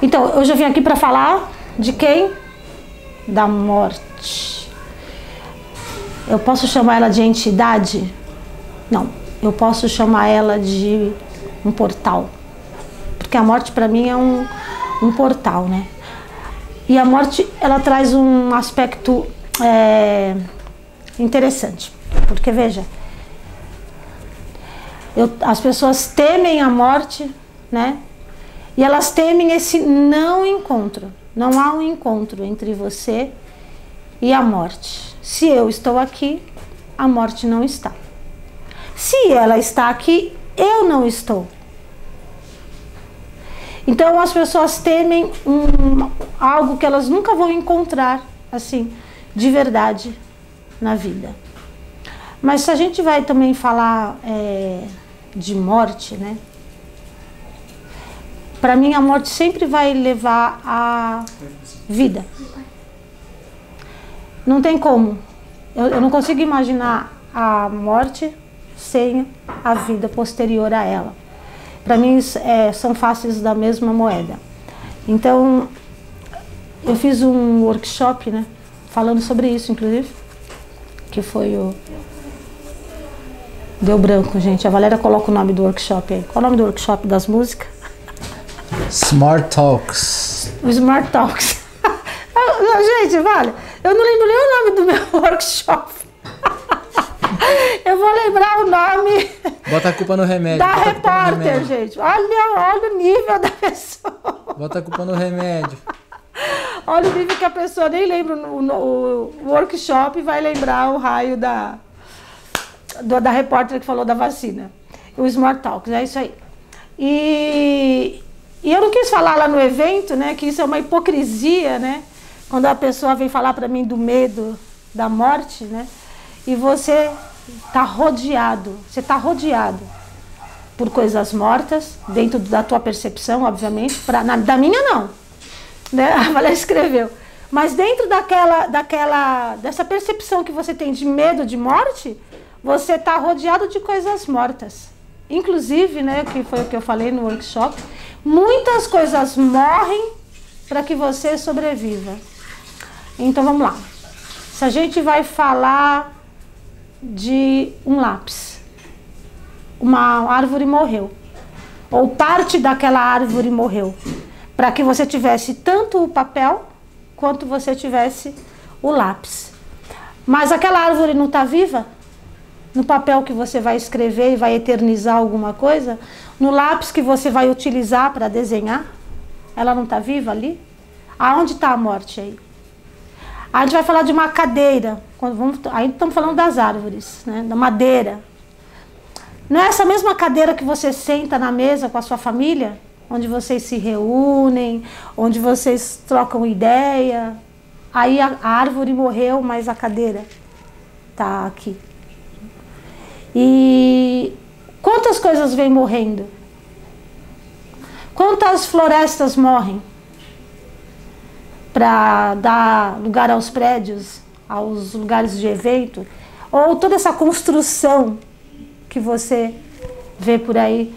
Então, eu já vim aqui para falar de quem? Da morte. Eu posso chamar ela de entidade? Não. Eu posso chamar ela de um portal. Porque a morte para mim é um, um portal, né? E a morte, ela traz um aspecto é, interessante. Porque, veja, eu, as pessoas temem a morte, né? E elas temem esse não encontro. Não há um encontro entre você e a morte. Se eu estou aqui, a morte não está. Se ela está aqui, eu não estou. Então as pessoas temem um, algo que elas nunca vão encontrar, assim, de verdade na vida. Mas se a gente vai também falar é, de morte, né? Para mim, a morte sempre vai levar à vida. Não tem como. Eu, eu não consigo imaginar a morte sem a vida posterior a ela. Para mim, é, são faces da mesma moeda. Então, eu fiz um workshop, né? Falando sobre isso, inclusive, que foi o. Deu branco, gente. A Valéria coloca o nome do workshop aí. Qual é o nome do workshop das músicas? Smart Talks. Smart Talks. Gente, vale, eu não lembro nem o nome do meu workshop. Eu vou lembrar o nome. Bota a culpa no remédio. Da repórter, gente. Olha, olha o nível da pessoa. Bota a culpa no remédio. Olha o nível que a pessoa nem lembra o, o, o workshop e vai lembrar o raio da, do, da repórter que falou da vacina. O Smart Talks, é isso aí. E, e eu não quis falar lá no evento, né, que isso é uma hipocrisia, né? Quando a pessoa vem falar para mim do medo da morte, né? E você está rodeado, você está rodeado por coisas mortas, dentro da tua percepção, obviamente, pra, na, da minha não, né? A Valéria escreveu. Mas dentro daquela, daquela, dessa percepção que você tem de medo de morte, você está rodeado de coisas mortas. Inclusive, né, que foi o que eu falei no workshop, Muitas coisas morrem para que você sobreviva. Então vamos lá. Se a gente vai falar de um lápis, uma árvore morreu, ou parte daquela árvore morreu, para que você tivesse tanto o papel quanto você tivesse o lápis. Mas aquela árvore não está viva? No papel que você vai escrever e vai eternizar alguma coisa? No lápis que você vai utilizar para desenhar, ela não está viva ali? Aonde está a morte aí? A gente vai falar de uma cadeira, quando vamos, aí estamos falando das árvores, né, da madeira. Não é essa mesma cadeira que você senta na mesa com a sua família, onde vocês se reúnem, onde vocês trocam ideia. Aí a, a árvore morreu, mas a cadeira está aqui. E Quantas coisas vêm morrendo? Quantas florestas morrem para dar lugar aos prédios, aos lugares de evento? Ou toda essa construção que você vê por aí?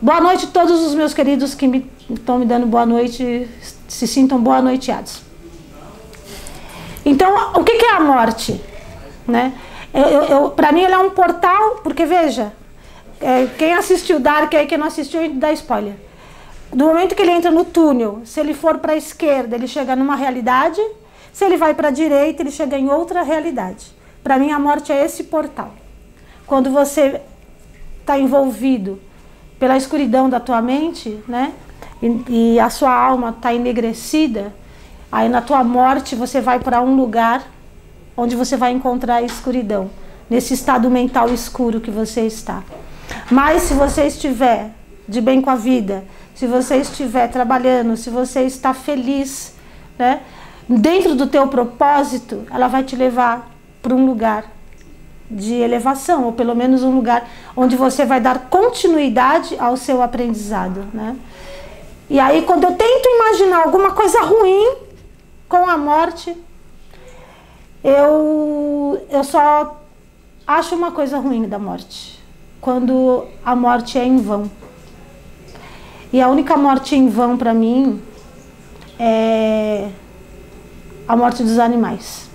Boa noite a todos os meus queridos que me, estão me dando boa noite, se sintam boa noiteados. Então, o que, é a morte? Né? Eu, eu, eu Para mim, ela é um portal, porque veja, é, quem assistiu Dark aí, quem não assistiu, dá spoiler. Do momento que ele entra no túnel, se ele for para a esquerda, ele chega numa realidade. Se ele vai para a direita, ele chega em outra realidade. Para mim, a morte é esse portal. Quando você está envolvido pela escuridão da tua mente, né? E, e a sua alma está enegrecida, aí na tua morte você vai para um lugar onde você vai encontrar a escuridão, nesse estado mental escuro que você está. Mas se você estiver de bem com a vida, se você estiver trabalhando, se você está feliz, né, dentro do teu propósito, ela vai te levar para um lugar de elevação, ou pelo menos um lugar onde você vai dar continuidade ao seu aprendizado, né? E aí quando eu tento imaginar alguma coisa ruim com a morte, eu eu só acho uma coisa ruim da morte quando a morte é em vão. E a única morte em vão para mim é a morte dos animais.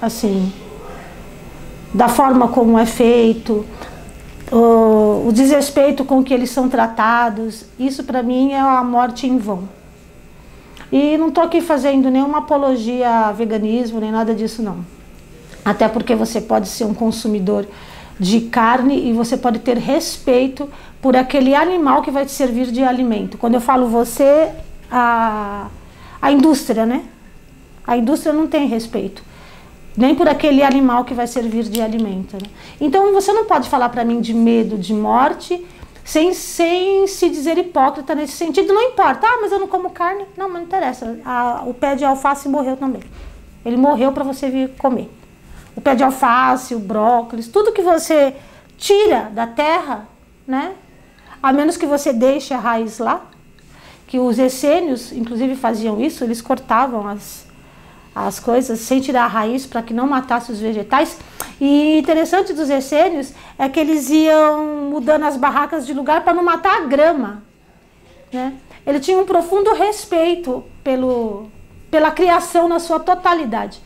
Assim, da forma como é feito, o, o desrespeito com que eles são tratados, isso para mim é a morte em vão. E não estou aqui fazendo nenhuma apologia a veganismo, nem nada disso não. Até porque você pode ser um consumidor de carne e você pode ter respeito por aquele animal que vai te servir de alimento. Quando eu falo você, a, a indústria, né? A indústria não tem respeito nem por aquele animal que vai servir de alimento. Né? Então você não pode falar para mim de medo de morte sem, sem se dizer hipócrita nesse sentido. Não importa, ah, mas eu não como carne. Não, mas não interessa. A, o pé de alface morreu também. Ele morreu para você vir comer. O pé de alface, o brócolis, tudo que você tira da terra, né? A menos que você deixe a raiz lá, que os essênios, inclusive, faziam isso, eles cortavam as, as coisas sem tirar a raiz para que não matasse os vegetais. E interessante dos essênios é que eles iam mudando as barracas de lugar para não matar a grama. Né? Ele tinha um profundo respeito pelo, pela criação na sua totalidade.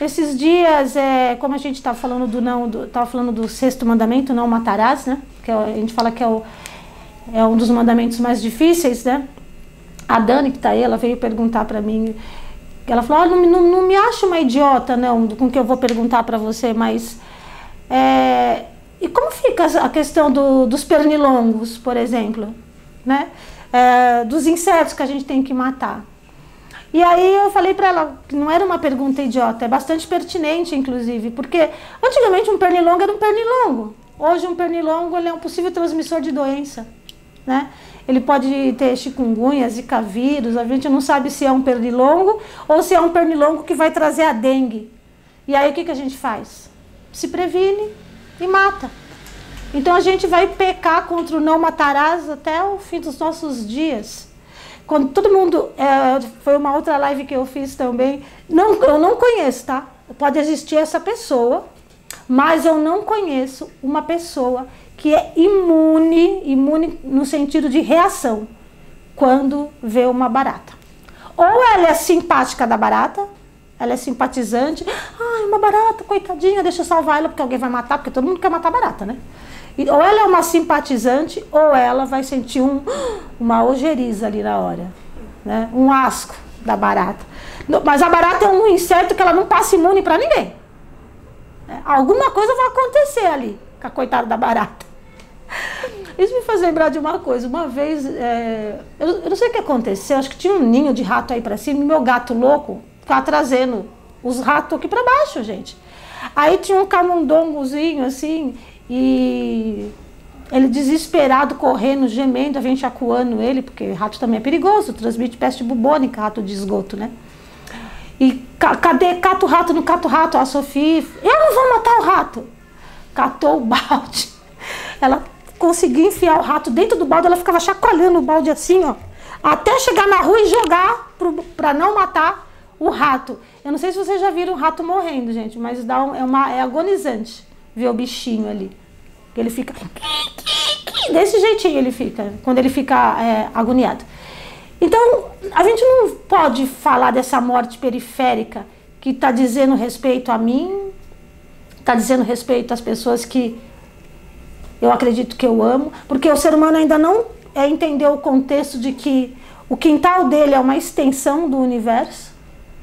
Esses dias, é, como a gente estava falando do não, estava falando do sexto mandamento, não matarás, né? Que é, a gente fala que é, o, é um dos mandamentos mais difíceis, né? A Dani que está aí, ela veio perguntar para mim ela falou: oh, não, não, não, me acho uma idiota, não, com o que eu vou perguntar para você, mas. É, e como fica a questão do, dos pernilongos, por exemplo? Né? É, dos insetos que a gente tem que matar. E aí eu falei para ela que não era uma pergunta idiota, é bastante pertinente, inclusive, porque antigamente um pernilongo era um pernilongo. Hoje um pernilongo é um possível transmissor de doença, né? Ele pode ter chikungunya, zika vírus, a gente não sabe se é um pernilongo ou se é um pernilongo que vai trazer a dengue. E aí o que, que a gente faz? Se previne e mata. Então a gente vai pecar contra o não matarás até o fim dos nossos dias. Quando todo mundo. É, foi uma outra live que eu fiz também. Não, eu não conheço, tá? Pode existir essa pessoa, mas eu não conheço uma pessoa que é imune, imune no sentido de reação, quando vê uma barata. Ou ela é simpática da barata, ela é simpatizante, ai, uma barata, coitadinha, deixa eu salvar ela porque alguém vai matar, porque todo mundo quer matar barata, né? Ou ela é uma simpatizante, ou ela vai sentir um, uma ojeriza ali na hora, né? Um asco da barata. Mas a barata é um inseto que ela não passa imune para ninguém. É, alguma coisa vai acontecer ali com a coitada da barata. Isso me faz lembrar de uma coisa. Uma vez, é, eu, eu, não sei o que aconteceu, acho que tinha um ninho de rato aí para cima e meu gato louco ficava trazendo os ratos aqui para baixo, gente. Aí tinha um camundongozinho assim e ele desesperado, correndo, gemendo, a gente acuando ele, porque rato também é perigoso, transmite peste bubônica, rato de esgoto, né? E cadê? Cata o rato, não cata o rato. A Sofia, eu não vou matar o rato. Catou o balde. Ela conseguia enfiar o rato dentro do balde, ela ficava chacoalhando o balde assim, ó, até chegar na rua e jogar para não matar o rato. Eu não sei se vocês já viram um rato morrendo, gente, mas dá um, é, uma, é agonizante ver o bichinho ali. Ele fica. Desse jeitinho ele fica, quando ele fica é, agoniado. Então, a gente não pode falar dessa morte periférica que está dizendo respeito a mim, está dizendo respeito às pessoas que eu acredito que eu amo, porque o ser humano ainda não é, entendeu o contexto de que o quintal dele é uma extensão do universo.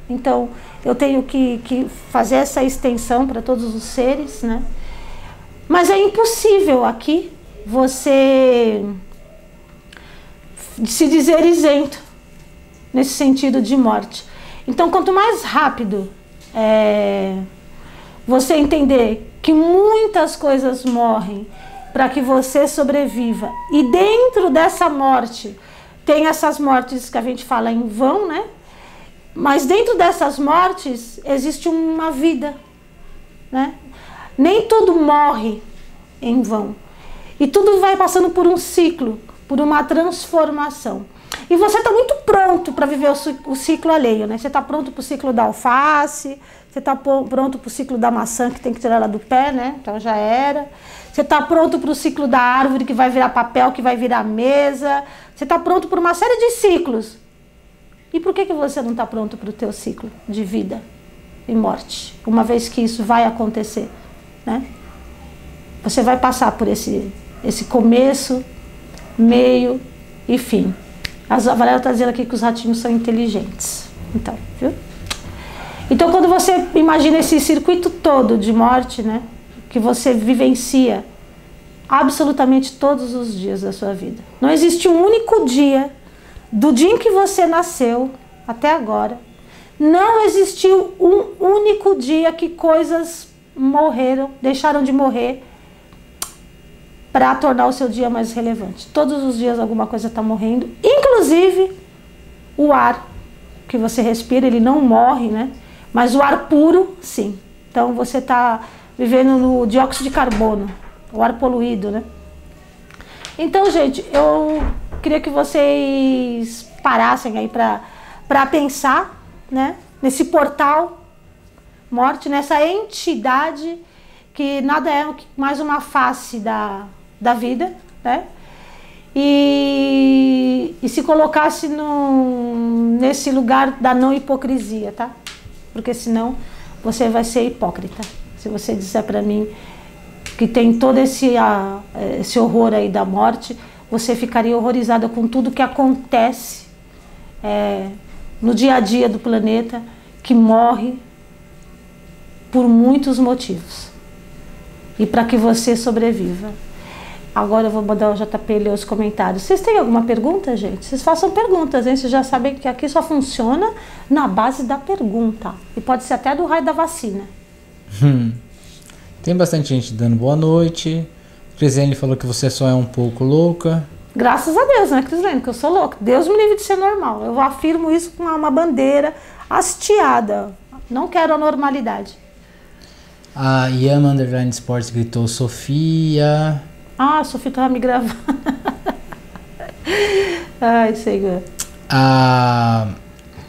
Então, eu tenho que, que fazer essa extensão para todos os seres, né? Mas é impossível aqui você se dizer isento nesse sentido de morte. Então, quanto mais rápido é, você entender que muitas coisas morrem para que você sobreviva. E dentro dessa morte, tem essas mortes que a gente fala em vão, né? Mas dentro dessas mortes existe uma vida, né? Nem tudo morre em vão. E tudo vai passando por um ciclo, por uma transformação. E você está muito pronto para viver o, ci- o ciclo alheio, né? Você está pronto para o ciclo da alface, você está pronto para o ciclo da maçã que tem que tirar ela do pé, né? Então já era. Você está pronto para o ciclo da árvore que vai virar papel, que vai virar mesa. Você está pronto para uma série de ciclos. E por que, que você não está pronto para o teu ciclo de vida e morte? Uma vez que isso vai acontecer, né? Você vai passar por esse, esse começo, meio e fim. A Valéria está dizendo aqui que os ratinhos são inteligentes. Então, viu? Então, quando você imagina esse circuito todo de morte, né? Que você vivencia absolutamente todos os dias da sua vida. Não existe um único dia, do dia em que você nasceu até agora, não existiu um único dia que coisas morreram, deixaram de morrer para tornar o seu dia mais relevante. Todos os dias alguma coisa está morrendo, inclusive o ar que você respira, ele não morre, né? Mas o ar puro, sim. Então você está vivendo no dióxido de carbono, o ar poluído, né? Então, gente, eu queria que vocês parassem aí para pensar, né? Nesse portal morte, nessa entidade que nada é mais uma face da, da vida, né? E, e se colocasse no, nesse lugar da não hipocrisia, tá? Porque senão você vai ser hipócrita. Se você disser para mim que tem todo esse, ah, esse horror aí da morte, você ficaria horrorizada com tudo que acontece é, no dia a dia do planeta, que morre por muitos motivos. E para que você sobreviva. Agora eu vou mandar o JP ler os comentários. Vocês têm alguma pergunta, gente? Vocês façam perguntas, hein? Vocês já sabem que aqui só funciona na base da pergunta. E pode ser até do raio da vacina. Hum. Tem bastante gente dando boa noite. Crisiane falou que você só é um pouco louca. Graças a Deus, né, Crislene? Que eu sou louca. Deus me livre de ser normal. Eu afirmo isso com uma bandeira hasteada. Não quero a normalidade. A Yama Underline Sports gritou Sofia. Ah, a Sofia tava me gravando. Ai, Senhor. A,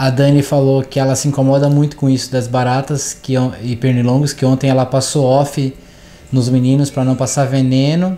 a Dani falou que ela se incomoda muito com isso das baratas que, e pernilongos, que ontem ela passou off nos meninos para não passar veneno.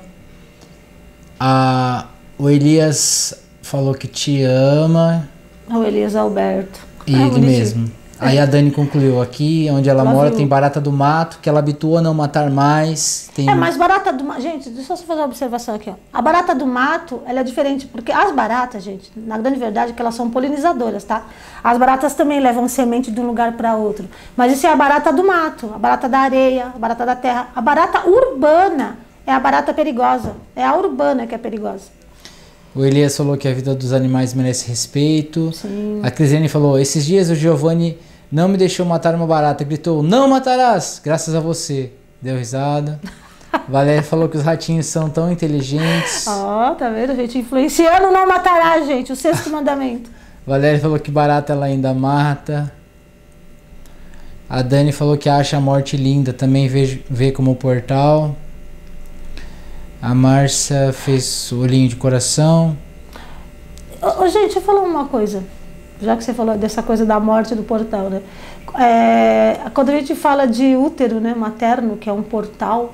A, o Elias falou que te ama. O Elias Alberto. E É ele bonitinho. mesmo. Aí a Dani concluiu aqui, onde ela Ela mora, viu. tem barata do mato, que ela habitua a não matar mais. Tem É, mas barata do mato. Gente, deixa eu só fazer uma observação aqui. Ó. A barata do mato, ela é diferente, porque as baratas, gente, na grande verdade, é que elas são polinizadoras, tá? As baratas também levam semente de um lugar para outro. Mas isso é a barata do mato, a barata da areia, a barata da terra. A barata urbana é a barata perigosa. É a urbana que é perigosa. O Elias falou que a vida dos animais merece respeito. Sim. A Crisiane falou: esses dias o Giovanni não me deixou matar uma barata. Gritou: Não matarás! Graças a você. Deu risada. Valéria falou que os ratinhos são tão inteligentes. Ó, tá vendo, gente? Influenciando não matará, gente. O sexto mandamento. Valéria falou que barata ela ainda mata. A Dani falou que acha a morte linda, também vê, vê como portal. A Márcia fez olhinho de coração. Ô, ô, gente, deixa eu falar uma coisa. Já que você falou dessa coisa da morte do portal, né? É, quando a gente fala de útero, né, materno, que é um portal,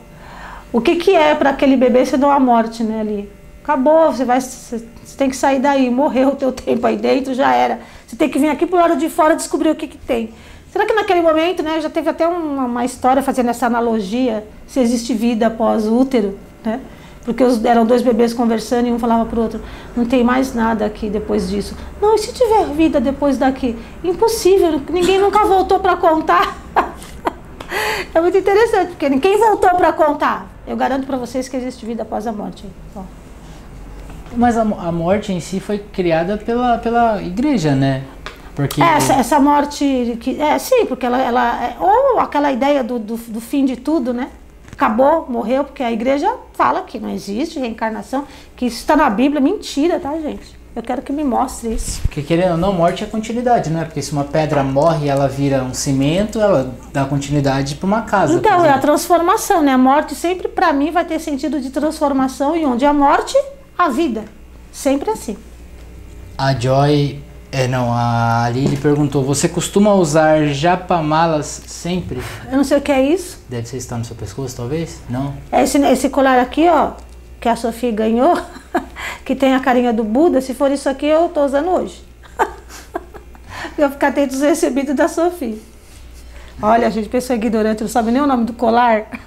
o que que é para aquele bebê se não a morte, né, ali? Acabou, você vai, você tem que sair daí, morreu o teu tempo aí dentro, já era. Você tem que vir aqui pro lado de fora descobrir o que que tem. Será que naquele momento, né, já teve até uma, uma história fazendo essa analogia, se existe vida após o útero, né? Porque eram dois bebês conversando e um falava pro outro, não tem mais nada aqui depois disso. Não, e se tiver vida depois daqui? Impossível, ninguém nunca voltou para contar. é muito interessante, porque ninguém voltou para contar. Eu garanto para vocês que existe vida após a morte. Ó. Mas a, a morte em si foi criada pela, pela igreja, né? Porque É, Essa, essa morte, que, é sim, porque ela, ela é, ou aquela ideia do, do, do fim de tudo, né? Acabou, morreu, porque a igreja fala que não existe reencarnação, que isso está na Bíblia, mentira, tá, gente? Eu quero que me mostre isso. Porque querendo ou não, morte é continuidade, né? Porque se uma pedra morre ela vira um cimento, ela dá continuidade para uma casa. Então, é a transformação, né? A morte sempre, para mim, vai ter sentido de transformação, e onde a morte, a vida. Sempre assim. A Joy. É, não, a Lili perguntou: Você costuma usar japamalas sempre? Eu não sei o que é isso. Deve ser estar no seu pescoço, talvez? Não? É esse, esse colar aqui, ó, que a Sofia ganhou, que tem a carinha do Buda. Se for isso aqui, eu tô usando hoje. eu vou ficar atento aos recebidos da Sofia. Olha, a gente, pessoa ignorante, não sabe nem o nome do colar.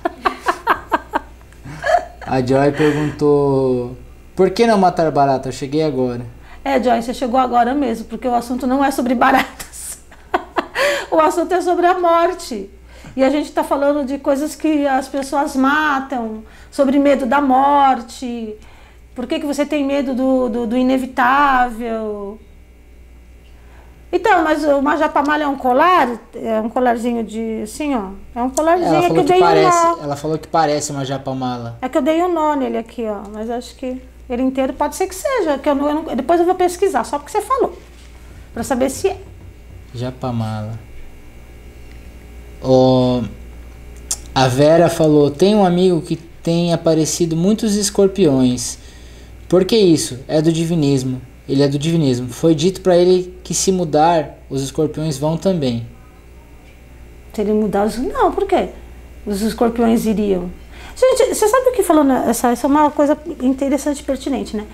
A Joy perguntou: Por que não matar barata? Eu cheguei agora. É, Joy, você chegou agora mesmo, porque o assunto não é sobre baratas. o assunto é sobre a morte. E a gente está falando de coisas que as pessoas matam, sobre medo da morte. Por que, que você tem medo do, do, do inevitável? Então, mas o majapamalha é um colar, é um colarzinho de assim, ó. É um colarzinho Ela é que eu que, dei um parece, nó. ela falou que parece uma japamala. É que eu dei um nó nele aqui, ó. Mas acho que ele inteiro pode ser que seja. Que eu não, eu não- depois eu vou pesquisar, só porque você falou. Pra saber se é. Japamala. Ó, a Vera falou: tem um amigo que tem aparecido muitos escorpiões. Por que isso? É do divinismo. Ele é do divinismo. Foi dito pra ele que se mudar, os escorpiões vão também. Se ele mudar. Não, por quê? Os escorpiões iriam. Gente, você sabe o que falou? Essa, essa é uma coisa interessante e pertinente, né?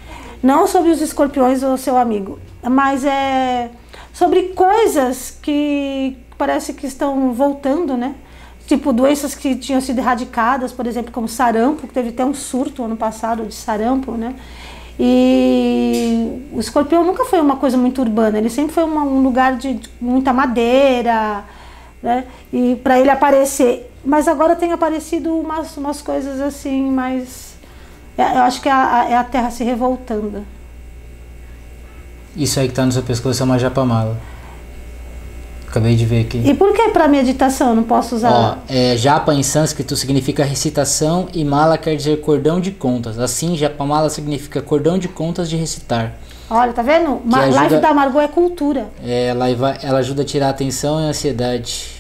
Não sobre os escorpiões ou seu amigo, mas é sobre coisas que parece que estão voltando, né? Tipo, doenças que tinham sido erradicadas, por exemplo, como sarampo, que teve até um surto ano passado de sarampo, né? E o escorpião nunca foi uma coisa muito urbana, ele sempre foi uma- um lugar de muita madeira, né? E para ele aparecer. Mas agora tem aparecido umas, umas coisas assim, mais. é- Eu acho que é a, é a terra se revoltando. Isso aí que tá no seu pescoço é uma japamala. Acabei de ver aqui. E por que para meditação eu não posso Ó, usar? é, japa em sânscrito significa recitação e mala quer dizer cordão de contas. Assim, japamala significa cordão de contas de recitar. Olha, tá vendo? Ma- ajuda- Live da Margot é cultura. É, ela, ela ajuda a tirar a atenção e a ansiedade.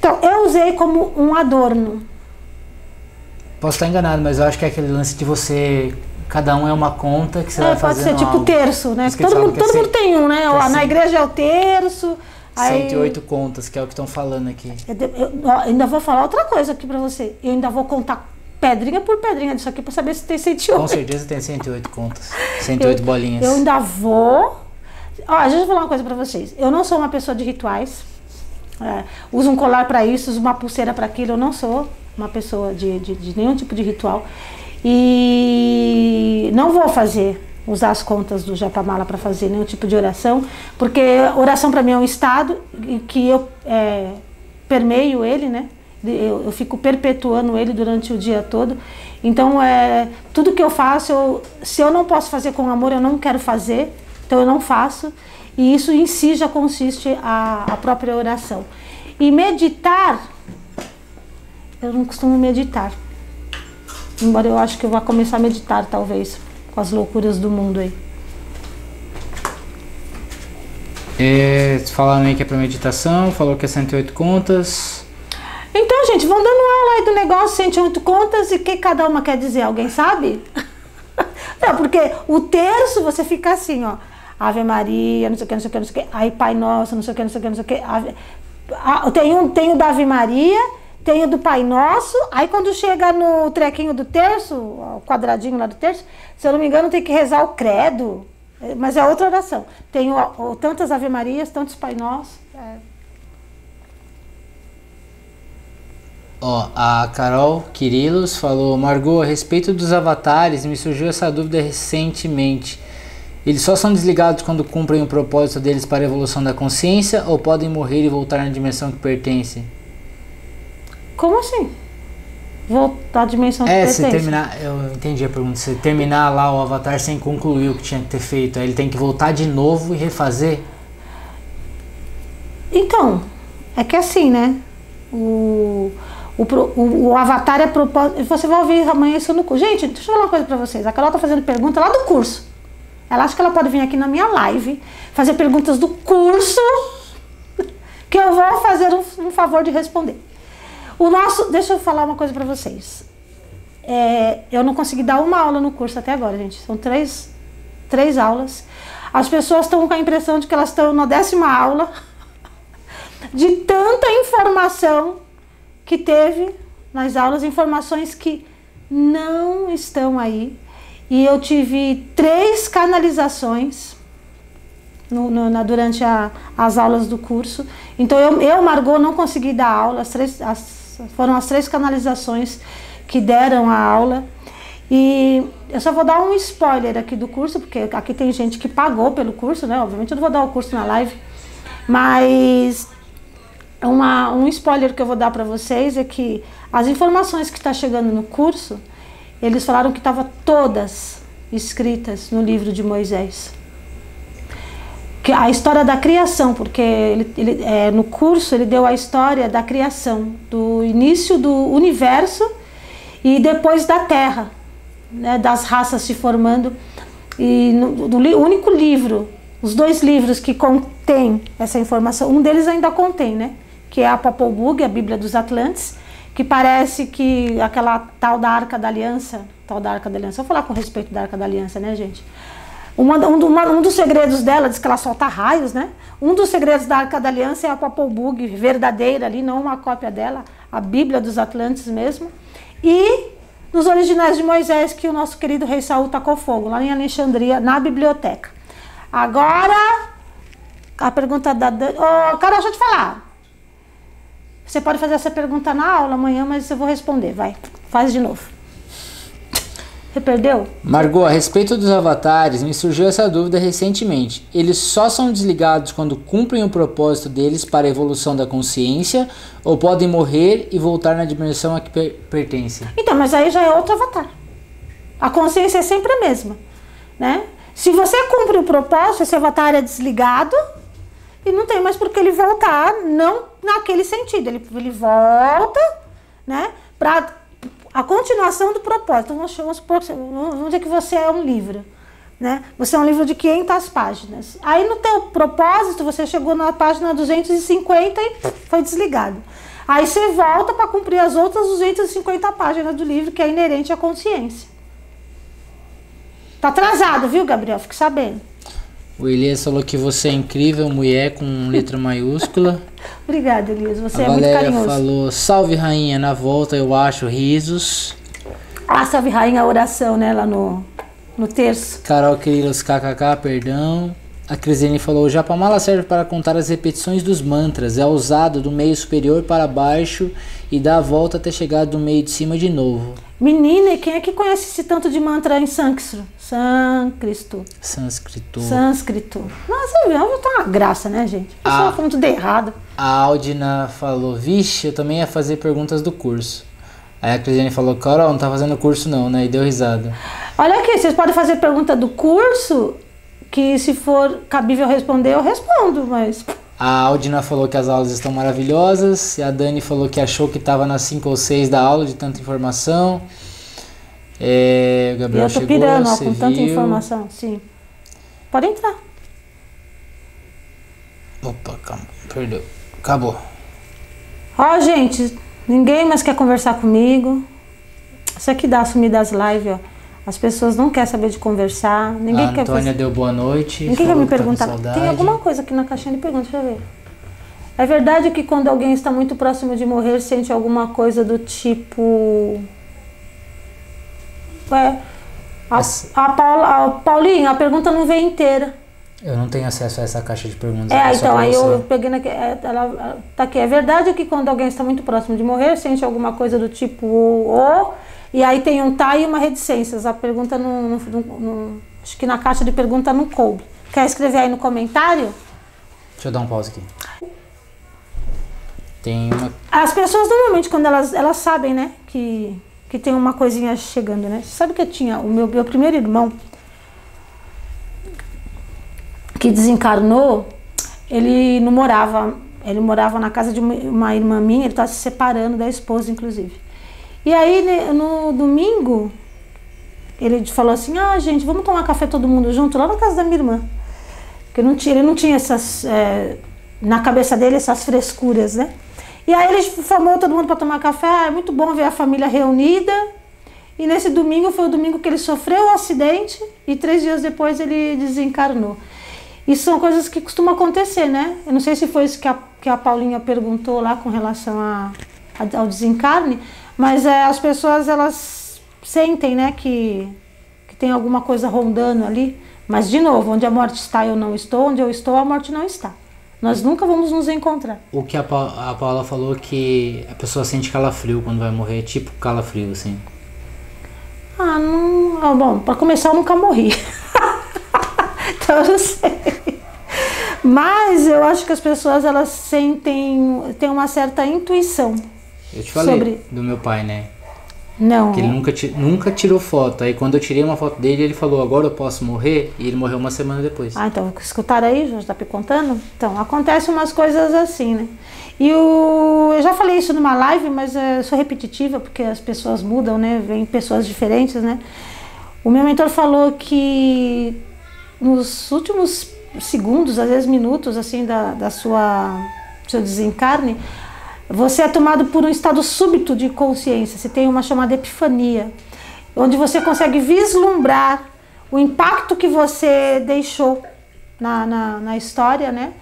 Então, eu usei como um adorno. Posso estar enganado, mas eu acho que é aquele lance de você. Cada um é uma conta que você É, vai pode fazendo ser tipo algo. terço, né? Todo, mundo, é todo mundo tem um, né? é Na igreja é o terço. Aí, 108 contas, que é o que estão falando aqui. Eu, eu- ainda vou falar outra coisa aqui pra você. Eu ainda vou contar pedrinha por pedrinha disso aqui pra saber se tem 108. Com certeza tem 108 contas. 108 bolinhas. Eu ainda vou. Ó, deixa eu falar uma coisa pra vocês. Eu não sou uma pessoa de rituais. É, uso um colar pra isso, uso uma pulseira pra aquilo. Eu não sou uma pessoa de, de, de nenhum tipo de ritual. E não vou fazer, usar as contas do Japamala para fazer nenhum tipo de oração, porque oração para mim é um estado que eu é, permeio ele, né? Eu, eu fico perpetuando ele durante o dia todo. Então, é, tudo que eu faço, eu, se eu não posso fazer com amor, eu não quero fazer, então eu não faço. E isso em si já consiste a, a própria oração. E meditar, eu não costumo meditar. Embora eu acho que eu vá começar a meditar, talvez, com as loucuras do mundo aí. É, falaram aí que é pra meditação, falou que é 108 contas. Então, gente, vão dando aula aí do negócio, 108 contas, e o que cada uma quer dizer? Alguém sabe? Não, porque o terço você fica assim, ó. Ave Maria, não sei o que, não sei o que, não sei o que. Aí Pai Nosso, não sei o que, não sei o que, não sei o que. Ave... Ah, tem, um, tem o da Ave Maria, tem o do Pai Nosso. Aí quando chega no trequinho do terço, o quadradinho lá do terço, se eu não me engano, tem que rezar o credo. É, Mas é outra oração. Tem o, o- tantas Ave Marias, tantos Pai Nosso. É. Ó, a Carol Quirilos falou: Margot, a respeito dos avatares, me surgiu essa dúvida recentemente. Eles só são desligados quando cumprem o propósito deles para a evolução da consciência ou podem morrer e voltar na dimensão que pertencem? Como assim? Voltar à dimensão que É, se pertence? terminar, eu entendi a pergunta. Se terminar lá o avatar sem concluir o que tinha que ter feito, aí ele tem que voltar de novo e refazer? Então, é que assim, né? O, o, o, o avatar é propósito. Você vai ouvir amanhã isso no curso. Gente, deixa eu falar uma coisa pra vocês. A Carol tá fazendo pergunta lá do curso. Ela acha que ela pode vir aqui na minha live fazer perguntas do curso que eu vou fazer um, um favor de responder. O nosso. Deixa eu falar uma coisa pra vocês. É, eu não consegui dar uma aula no curso até agora, gente. São três, três aulas. As pessoas estão com a impressão de que elas estão na décima aula, de tanta informação que teve nas aulas, informações que não estão aí. E eu tive três canalizações no, no, na, durante a, as aulas do curso. Então eu, eu, Margot, não consegui dar aula, as três, as, foram as três canalizações que deram a aula. E eu só vou dar um spoiler aqui do curso, porque aqui tem gente que pagou pelo curso, né? Obviamente eu não vou dar o curso na live, mas uma, um spoiler que eu vou dar para vocês é que as informações que está chegando no curso, eles falaram que estavam todas escritas no livro de Moisés. Que a história da criação, porque ele, ele é, no curso ele deu a história da criação, do início do universo e depois da Terra né, das raças se formando. E no, único livro, os dois livros que contém essa informação, um deles ainda contém, né? Que é a Popol Vuh, a Bíblia dos Atlantes, que parece que aquela tal da Arca da Aliança, tal da Arca da Aliança, vou falar com respeito da Arca da Aliança, né, gente? Uma, um, uma, um, dos segredos dela, diz que ela solta raios, né? Um dos segredos da Arca da Aliança é a Popol Vuh verdadeira ali, não uma cópia dela, a Bíblia dos Atlantes mesmo. E nos originais de Moisés que o nosso querido rei Saul tacou fogo, lá em Alexandria, na biblioteca. Agora, a pergunta da... Oh, Carol, deixa eu te falar. Você pode fazer essa pergunta na aula amanhã, mas eu vou responder. Vai, faz de novo. Você perdeu? Margot, a respeito dos avatares, me surgiu essa dúvida recentemente. Eles só são desligados quando cumprem o propósito deles para a evolução da consciência ou podem morrer e voltar na dimensão a que per pertencem? Então, mas aí já é outro avatar. A consciência é sempre a mesma, né? Se você cumpre o propósito, esse avatar é desligado e não tem mais por que ele voltar, não naquele sentido. Ele, ele volta, né, para a continuação do propósito. Vamos, vamos, vamos dizer que você é um livro. Né? Você é um livro de 500 páginas. Aí no teu propósito, você chegou na página 250 e foi desligado. Aí você volta para cumprir as outras 250 páginas do livro, que é inerente à consciência. Tá atrasado, viu, Gabriel? Fique sabendo. O Elias falou que você é incrível, mulher com letra maiúscula. Obrigada, Elias. Você a é muito carinhoso. Valéria falou, salve rainha, na volta eu acho risos. Ah, salve rainha, a oração, né, lá no, no terço. Carol Querilos, kkk, perdão. A Crisine falou, o japamala serve para contar as repetições dos mantras. É usado do meio superior para baixo e dá a volta até chegar do meio de cima de novo. Menina, e quem é que conhece esse tanto de mantra em sânscrito? Sânscrito. Sânscrito. Sânscrito. Nossa, viu? Tá uma graça, né, gente? A pessoa falando tudo errado. A Aldina falou, vixe, eu também ia fazer perguntas do curso. Aí a Cristiane falou, Carol, não tá fazendo curso não, né? E deu risada. Olha aqui, vocês podem fazer pergunta do curso, que se for cabível responder, eu respondo, mas... A Aldina falou que as aulas estão maravilhosas. E a Dani falou que achou que estava nas 5 ou 6 da aula de tanta informação. É, o Gabriel eu tô chegou, pirando ó, com viu? tanta informação, sim. Pode entrar. Opa, calma, perdeu. Acabou. Ó, gente, ninguém mais quer conversar comigo. Isso aqui dá sumir das lives, ó. As pessoas não querem saber de conversar. Ninguém a quer Antônia deu boa noite. Ninguém quer me perguntar. Tem alguma coisa aqui na caixinha de perguntas, deixa eu ver. É verdade que quando alguém está muito próximo de morrer, sente alguma coisa do tipo. É. A, a, Paula, a Paulinha, a pergunta não vem inteira. Eu não tenho acesso a essa caixa de perguntas. É, então, aí eu peguei na, é, ela, tá aqui. É verdade que quando alguém está muito próximo de morrer, sente alguma coisa do tipo ou e aí tem um tá e uma reticências. A pergunta não, não, não, Acho que na caixa de pergunta não coube. Quer escrever aí no comentário? Deixa eu dar um pause aqui. Tem uma. As pessoas normalmente, quando elas, elas sabem, né, que, que tem uma coisinha chegando, né? Você sabe que eu tinha o meu, meu primeiro irmão que desencarnou, ele não morava, ele morava na casa de uma, uma irmã minha, ele estava se separando da esposa, inclusive. E aí, né, no domingo, ele falou assim: Ah, gente, vamos tomar café todo mundo junto lá na casa da minha irmã. Porque não tinha, ele não tinha essas. É, na cabeça dele, essas frescuras, né? E aí ele chamou todo mundo para tomar café. Ah, é muito bom ver a família reunida. E nesse domingo foi o domingo que ele sofreu o acidente e três dias depois ele desencarnou. Isso são coisas que costumam acontecer, né? Eu não sei se foi isso que a, que a Paulinha perguntou lá com relação a, a, ao desencarne, mas é, as pessoas elas sentem, né, que, que tem alguma coisa rondando ali. Mas, de novo, onde a morte está, eu não estou, onde eu estou, a morte não está. Nós nunca vamos nos encontrar. O que a, pa a Paula falou que a pessoa sente calafrio quando vai morrer, tipo calafrio, assim. Ah, não. Ah, bom, para começar, eu nunca morri. então eu não sei. Mas eu acho que as pessoas elas sentem, têm uma certa intuição. Eu te falei sobre... do meu pai, né? Não. Que ele nunca, nunca tirou foto. Aí quando eu tirei uma foto dele, ele falou, agora eu posso morrer? E ele morreu uma semana depois. Ah, então escutaram aí, já está contando? Então, acontecem umas coisas assim, né? E o, eu já falei isso numa live, mas eu eh, sou repetitiva, porque as pessoas mudam, né? Vêm pessoas diferentes, né? O meu mentor falou que nos últimos segundos, às vezes minutos, assim, da, da sua seu desencarne, você é tomado por um estado súbito de consciência, você tem uma chamada epifania, onde você consegue vislumbrar o impacto que você deixou na, na, na história, né?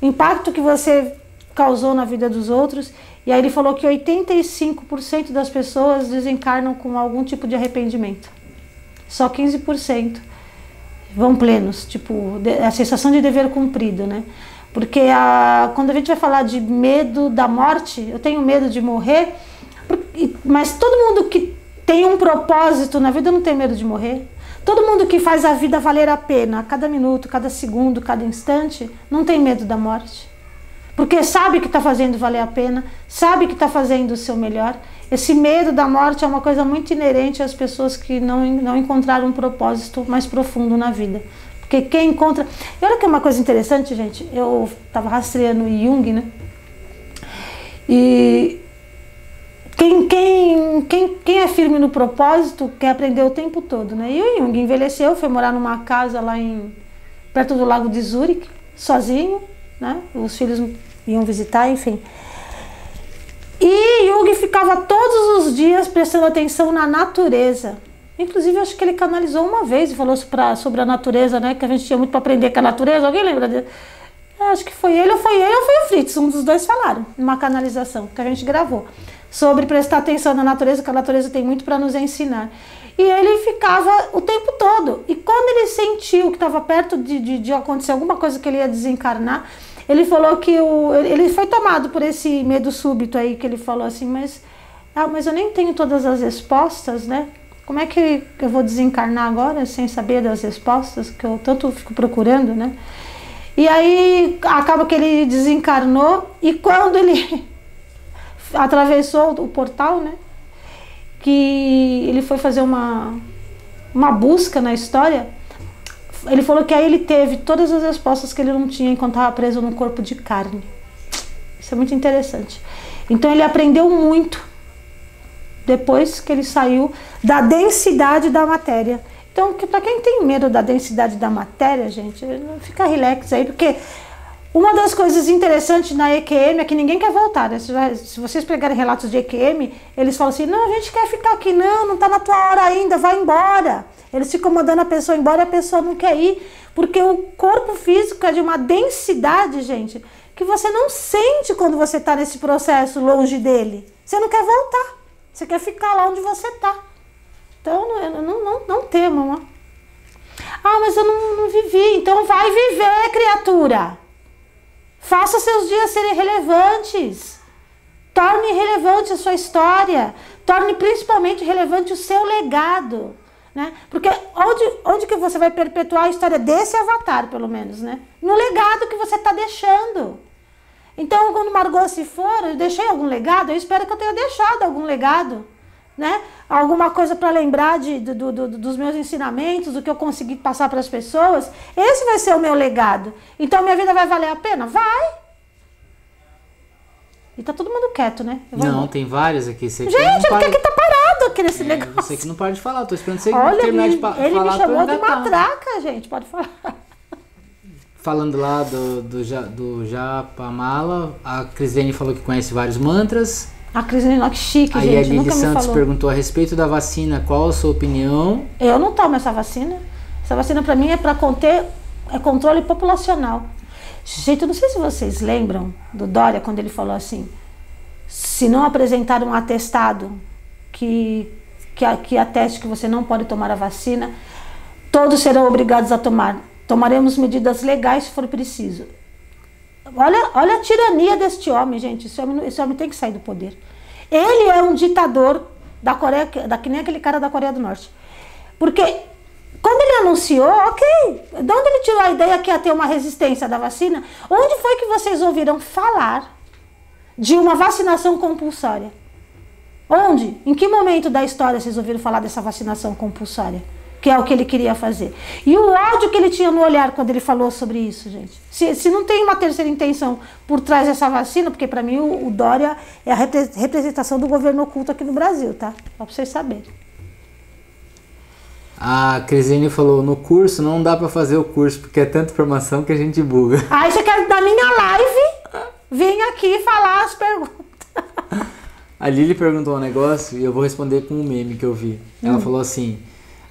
O impacto que você causou na vida dos outros. E aí ele falou que 85% das pessoas desencarnam com algum tipo de arrependimento. Só 15% vão plenos, tipo, a sensação de dever cumprido, né? Porque a, quando a gente vai falar de medo da morte, eu tenho medo de morrer, mas todo mundo que tem um propósito na vida não tem medo de morrer. Todo mundo que faz a vida valer a pena, a cada minuto, cada segundo, cada instante, não tem medo da morte. Porque sabe que está fazendo valer a pena, sabe que está fazendo o seu melhor. Esse medo da morte é uma coisa muito inerente às pessoas que não, não encontraram um propósito mais profundo na vida. Porque quem encontra. E olha que é uma coisa interessante, gente. Eu estava rastreando Jung, né? E quem, quem, quem, quem é firme no propósito quer aprender o tempo todo, né? E o Jung envelheceu, foi morar numa casa lá em perto do lago de Zurich, sozinho, né? Os filhos iam visitar, enfim. E Jung ficava todos os dias prestando atenção na natureza. Inclusive, acho que ele canalizou uma vez e falou pra, sobre a natureza, né? Que a gente tinha muito para aprender com a natureza. Alguém lembra dele? Acho que foi ele, ou foi ele, ou foi o Fritz. Um dos dois falaram, numa canalização que a gente gravou. Sobre prestar atenção na natureza, que a natureza tem muito para nos ensinar. E ele ficava o tempo todo. E quando ele sentiu que estava perto de, de, de, acontecer alguma coisa que ele ia desencarnar, ele falou que o, ele foi tomado por esse medo súbito aí, que ele falou assim, mas, ah, mas eu nem tenho todas as respostas, né? Como é que eu vou desencarnar agora sem saber das respostas que eu tanto fico procurando, né? E aí acaba que ele desencarnou e quando ele atravessou o portal, né? Que ele foi fazer uma, uma busca na história, ele falou que aí ele teve todas as respostas que ele não tinha enquanto estava preso no corpo de carne. Isso é muito interessante. Então ele aprendeu muito depois que ele saiu da densidade da matéria. Então, para quem tem medo da densidade da matéria, gente, fica relax aí, porque uma das coisas interessantes na EQM é que ninguém quer voltar. Né? Se vocês pegarem relatos de EQM, eles falam assim: não, a gente quer ficar aqui, não, não está na tua hora ainda, vai embora. Eles ficam mandando a pessoa embora e a pessoa não quer ir, porque o corpo físico é de uma densidade, gente, que você não sente quando você está nesse processo longe dele. Você não quer voltar. Você quer ficar lá onde você está. Então, não, não, não, não temam. Ah, mas eu não, não vivi. Então, vai viver, criatura. Faça seus dias serem relevantes. Torne relevante a sua história. Torne principalmente relevante o seu legado. Né? Porque onde, onde que você vai perpetuar a história desse avatar, pelo menos, né? No legado que você está deixando. Então, quando Margot se for, eu deixei algum legado? Eu espero que eu tenha deixado algum legado, né? Alguma coisa para lembrar de, do, do, dos meus ensinamentos, do que eu consegui passar para as pessoas. Esse vai ser o meu legado. Então, minha vida vai valer a pena? Vai! E tá todo mundo quieto, né? Não, tem vários aqui. Você Gente, é porque aqui tá parado aqui nesse é, negócio. Você que não pode falar, tô esperando você Olha, terminar de pa ele falar. Ele me chamou de matraca, gente, pode falar falando lá do, do, do Japamala, a Crislene falou que conhece vários mantras. A Crislene, que chique, Aí gente. a Lili Santos perguntou a respeito da vacina, qual a sua opinião? Eu não tomo essa vacina. Essa vacina para mim é para conter é controle populacional. Gente, eu não sei se vocês lembram do Dória quando ele falou assim: se não apresentar um atestado que, que, que ateste que você não pode tomar a vacina, todos serão obrigados a tomar. Tomaremos medidas legais se for preciso. Olha, olha a tirania deste homem, gente. Esse homem, esse homem tem que sair do poder. Ele é um ditador da Coreia, da, que nem aquele cara da Coreia do Norte. Porque quando ele anunciou, ok, de onde ele tirou a ideia que ia ter uma resistência da vacina? Onde foi que vocês ouviram falar de uma vacinação compulsória? Onde? Em que momento da história vocês ouviram falar dessa vacinação compulsória? Que é o que ele queria fazer. E o ódio que ele tinha no olhar quando ele falou sobre isso, gente. Se, se não tem uma terceira intenção por trás dessa vacina, porque para mim o, o, Dória é a representação do governo oculto aqui no Brasil, tá? Só pra vocês saberem. A Crisine falou, no curso não dá para fazer o curso, porque é tanta informação que a gente buga. Aí você quer da minha live? Vem aqui falar as perguntas. A Lili perguntou um negócio e eu vou responder com um meme que eu vi. Ela hum. falou assim: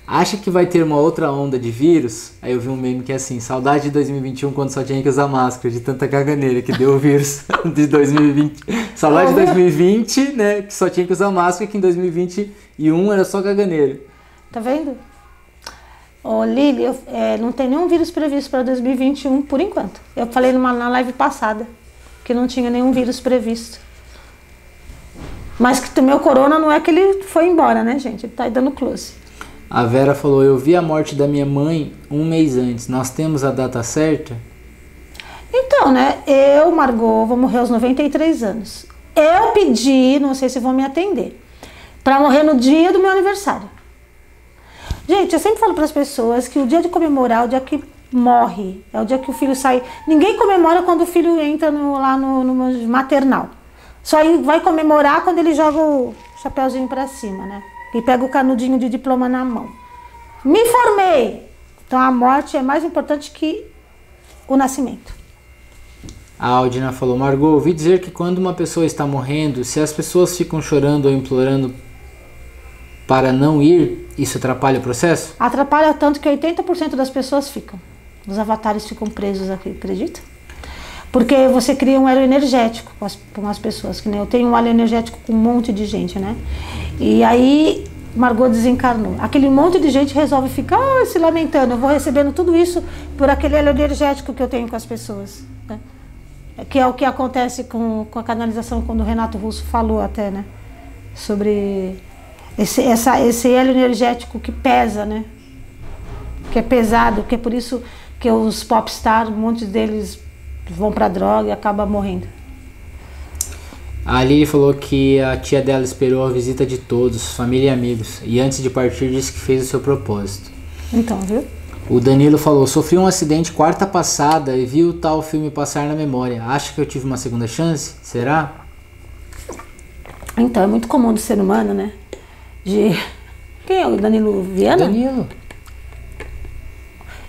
Acha que vai ter uma outra onda de vírus? Aí eu vi um meme que é assim: Saudade de 2021 quando só tinha que usar máscara, de tanta caganeira que deu o vírus de 2020. Saudade de 2020, né? Que só tinha que usar máscara, que em 2021 era só caganeira. Tá vendo? Ô, Lili, eu, é, não tem nenhum vírus previsto para 2021 por enquanto. Eu falei numa, na live passada que não tinha nenhum vírus previsto. Mas que o meu corona não é que ele foi embora, né, gente? Ele tá aí dando close. A Vera falou: Eu vi a morte da minha mãe um mês antes. Nós temos a data certa? Então, né? Eu, Margot, vou morrer aos 93 anos. Eu pedi, não sei se vão me atender, para morrer no dia do meu aniversário. Gente, eu sempre falo para as pessoas que o dia de comemorar é o dia que morre, é o dia que o filho sai. Ninguém comemora quando o filho entra no, lá no, no maternal. Só vai comemorar quando ele joga o chapéuzinho para cima, né? E pega o canudinho de diploma na mão. Me formei! Então a morte é mais importante que o nascimento. A Aldina falou, Margot, ouvi dizer que quando uma pessoa está morrendo, se as pessoas ficam chorando ou implorando para não ir, isso atrapalha o processo? Atrapalha tanto que 80% das pessoas ficam. Os avatares ficam presos aqui, acredita? Porque você cria um elo energético com as, com as pessoas. Que nem eu tenho um elo energético com um monte de gente, né? E aí Margot desencarnou. Aquele monte de gente resolve ficar oh, se lamentando. Eu vou recebendo tudo isso por aquele elo energético que eu tenho com as pessoas. Né? Que é o que acontece com, com a canalização, quando o Renato Russo falou até, né? Sobre esse, essa, esse elo energético que pesa, né? Que é pesado, que é por isso que os popstars, um monte deles vão pra droga e acaba morrendo. A Lili falou que a tia dela esperou a visita de todos, família e amigos, e antes de partir disse que fez o seu propósito. Então, viu? O Danilo falou: sofri um acidente quarta passada e vi o tal filme passar na memória. Acha que eu tive uma segunda chance? Será? Então, é muito comum do ser humano, né? De. Quem é o Danilo Viana? Danilo.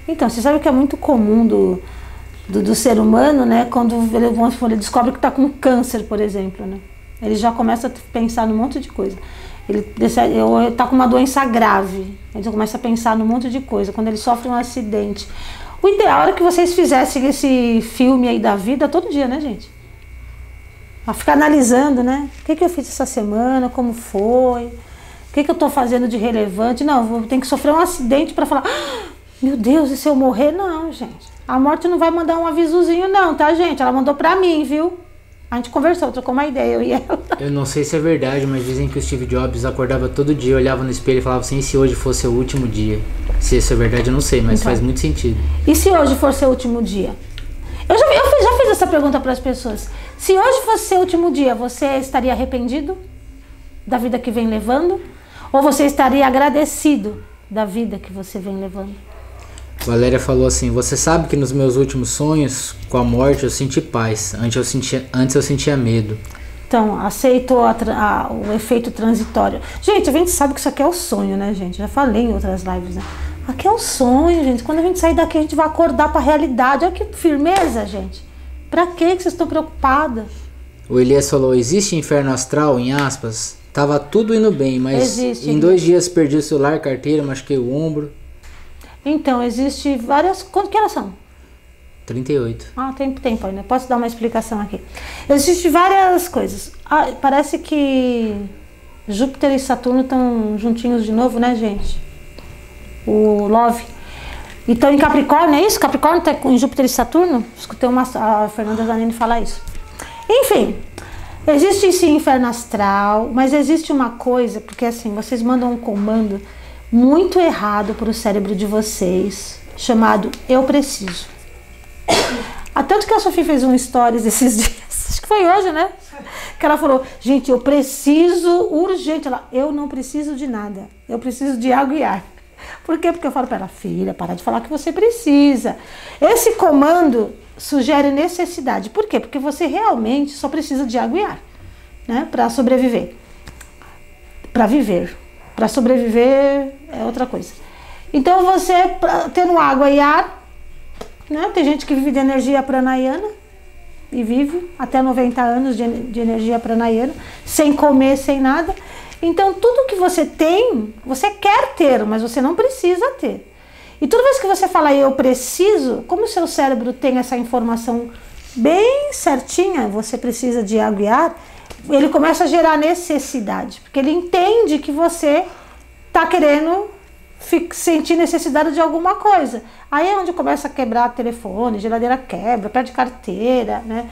Então, você sabe que é muito comum do, do, do ser humano, né? Quando ele, ele descobre que está com câncer, por exemplo, né? Ele já começa a pensar num monte de coisa. Ele está com uma doença grave, ele já começa a pensar num monte de coisa. Quando ele sofre um acidente. O ideal era que vocês fizessem esse filme aí da vida todo dia, né, gente? A ficar analisando, né? O que, que eu fiz essa semana, como foi, o que, que eu estou fazendo de relevante. Não, vou ter que sofrer um acidente para falar, ah, meu Deus, e se eu morrer? Não, gente. A morte não vai mandar um avisozinho, não, tá, gente? Ela mandou pra mim, viu? A gente conversou, trocou uma ideia, eu e ela. Eu não sei se é verdade, mas dizem que o Steve Jobs acordava todo dia, olhava no espelho e falava assim: e se hoje fosse o último dia? Se isso é verdade, eu não sei, mas então, faz muito sentido. E se hoje fosse o último dia? Eu já, eu já fiz essa pergunta para as pessoas. Se hoje fosse o último dia, você estaria arrependido da vida que vem levando? Ou você estaria agradecido da vida que você vem levando? Valéria falou assim: Você sabe que nos meus últimos sonhos com a morte eu senti paz. Antes eu sentia, antes eu sentia medo. Então, aceitou a, a, o efeito transitório. Gente, a gente sabe que isso aqui é o sonho, né, gente? Já falei em outras lives, né? Aqui é o sonho, gente. Quando a gente sair daqui, a gente vai acordar para a realidade. Olha que firmeza, gente. Pra que vocês estão preocupadas? O Elias falou: Existe inferno astral, em aspas? Tava tudo indo bem, mas Existe, em dois dias perdi o celular, carteira, machuquei o ombro. Então, existe várias. Quanto que elas são? 38. Ah, tem tempo ainda. Posso dar uma explicação aqui. Existem várias coisas. Ah, parece que Júpiter e Saturno estão juntinhos de novo, né, gente? O Love. Então em Capricórnio, é isso? Capricórnio está em Júpiter e Saturno? Escutei uma, a Fernanda Zanini falar isso. Enfim, existe sim inferno astral, mas existe uma coisa, porque assim, vocês mandam um comando muito errado para o cérebro de vocês, chamado eu preciso. Ah, tanto que a Sofia fez um stories esses dias, acho que foi hoje, né? Que ela falou, gente, eu preciso urgente. Ela, eu não preciso de nada, eu preciso de água e ar. Por quê? Porque eu falo para ela, filha, para de falar que você precisa. Esse comando sugere necessidade. Por quê? Porque você realmente só precisa de água e ar, né? Para sobreviver. Para viver. Para sobreviver é outra coisa. Então você, tendo água e ar, né? Tem gente que vive de energia pranayana e vive até 90 anos de, de energia pranayana, sem comer, sem nada. Então, tudo que você tem, você quer ter, mas você não precisa ter. E toda vez que você fala eu preciso, como o seu cérebro tem essa informação bem certinha, você precisa de água e ar, ele começa a gerar necessidade, porque ele entende que você está querendo sentir necessidade de alguma coisa. Aí é onde começa a quebrar telefone, geladeira quebra, perde carteira, né?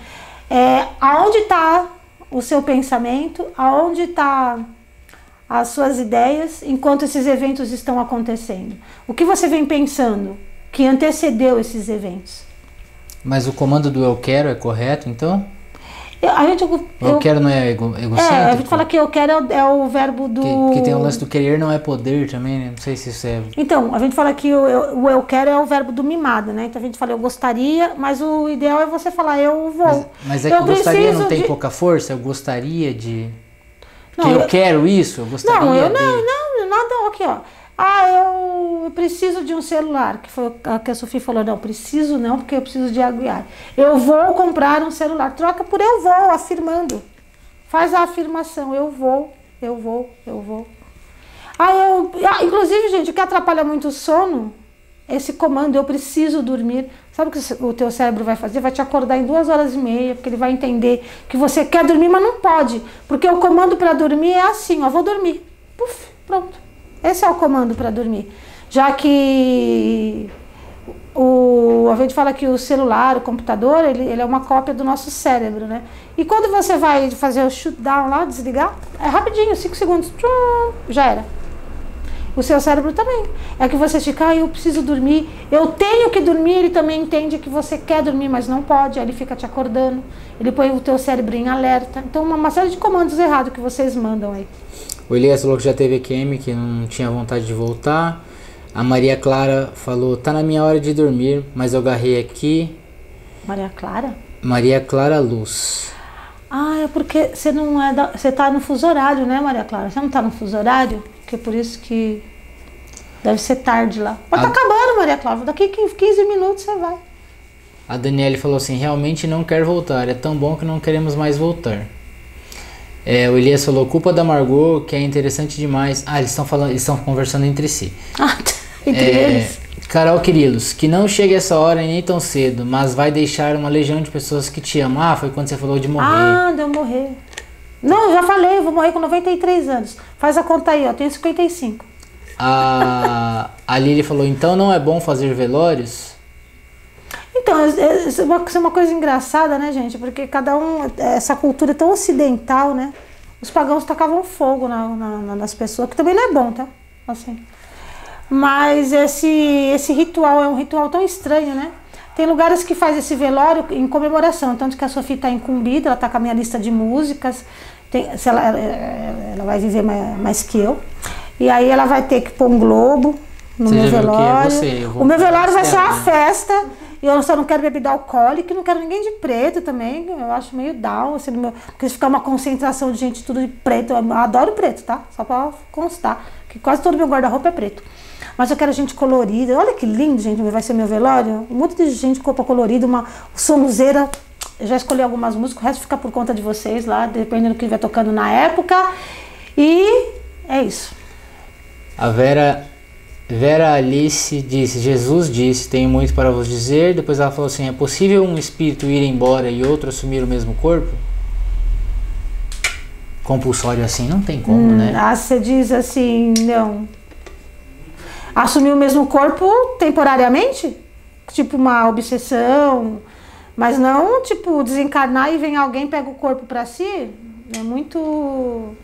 É, aonde está o seu pensamento, aonde está as suas ideias enquanto esses eventos estão acontecendo. O que você vem pensando que antecedeu esses eventos? Mas o comando do eu quero é correto, então? Eu, a gente, eu, eu quero não é ego, egocêntrico? É, a gente fala que eu quero é o, é o verbo do... Que, que, tem o lance do querer não é poder também, né? Não sei se isso é... Então, a gente fala que o eu, eu quero é o verbo do mimado, né? Então a gente fala eu gostaria, mas o ideal é você falar eu vou. Mas, mas é que eu gostaria não tem de... pouca força? Eu gostaria de... Não, que eu, eu, quero isso, eu gostaria Não, eu de... não, não, nada, aqui ó. Ah, eu preciso de um celular, que foi a que a Sofia falou, não, preciso não, porque eu preciso de aguiar. Eu vou comprar um celular, troca por eu vou, afirmando. Faz a afirmação, eu vou, eu vou, eu vou. Ah, eu, ah, inclusive, gente, o que atrapalha muito o sono, esse comando, eu preciso dormir. Sabe o que o teu cérebro vai fazer? Vai te acordar em duas horas e meia, porque ele vai entender que você quer dormir, mas não pode. Porque o comando para dormir é assim, ó, vou dormir. Puf, pronto. Esse é o comando para dormir. Já que o, a gente fala que o celular, o computador, ele, ele é uma cópia do nosso cérebro, né? E quando você vai fazer o shutdown lá, desligar, é rapidinho, 5 segundos, tchum, já era. O seu cérebro também. É que você fica, ah, eu preciso dormir, eu tenho que dormir, ele também entende que você quer dormir, mas não pode, aí ele fica te acordando, ele põe o teu cérebro em alerta. Então, uma, uma série de comandos errados que vocês mandam aí. O Elias falou que já teve EQM, que não tinha vontade de voltar. A Maria Clara falou: tá na minha hora de dormir, mas eu agarrei aqui. Maria Clara? Maria Clara Luz. Ah, é porque você não é da, você tá no fuso horário, né, Maria Clara? Você não tá no fuso horário? Que é por isso que deve ser tarde lá. Mas tá a... tá acabando, Maria Clara. Daqui 15 minutos você vai. A Daniele falou assim: realmente não quer voltar. É tão bom que não queremos mais voltar. É, o Elias falou culpa da Margot, que é interessante demais. Ah, eles estão falando, estão conversando entre si. Ah, entre é, eles. Carol Quirilos, que não chega essa hora e nem tão cedo, mas vai deixar uma legião de pessoas que te amam. Ah, foi quando você falou de morrer. Ah, de eu morrer. Não, já falei, vou morrer com 93 anos. Faz a conta aí, ó, tenho 55. A, a Lili falou, então não é bom fazer velórios? Então, é, é, isso é uma coisa engraçada, né, gente? Porque cada um, essa cultura é tão ocidental, né? Os pagãos tacavam fogo na, na, nas pessoas, que também não é bom, tá? Assim. Mas esse, esse ritual é um ritual tão estranho, né? Tem lugares que faz esse velório em comemoração, tanto que a Sofia está incumbida, ela está com a minha lista de músicas, tem, se ela, ela vai viver mais, mais que eu. E aí ela vai ter que pôr um globo no Você meu velório. Você, o meu velório vai ser uma festa e eu só não quero bebida alcoólica não quero ninguém de preto também. Eu acho meio down, assim, meu, porque se ficar uma concentração de gente tudo de preto, eu adoro preto, tá? Só pra constar. Que quase todo meu guarda-roupa é preto. Mas eu quero gente colorida. Olha que lindo, gente, vai ser meu velório. Um monte de gente com roupa colorida, uma sonzeira. Eu já escolhi algumas músicas, o resto fica por conta de vocês lá, dependendo do que estiver tocando na época. E é isso. A Vera Vera Alice disse: Jesus disse, tenho muito para vos dizer. Depois ela falou assim: é possível um espírito ir embora e outro assumir o mesmo corpo? Compulsório assim não tem como, Hum, né? Ah, você diz assim, não. Assumir o mesmo corpo temporariamente? Tipo uma obsessão. Mas não, tipo, desencarnar e vem alguém pega o corpo pra si. É muito.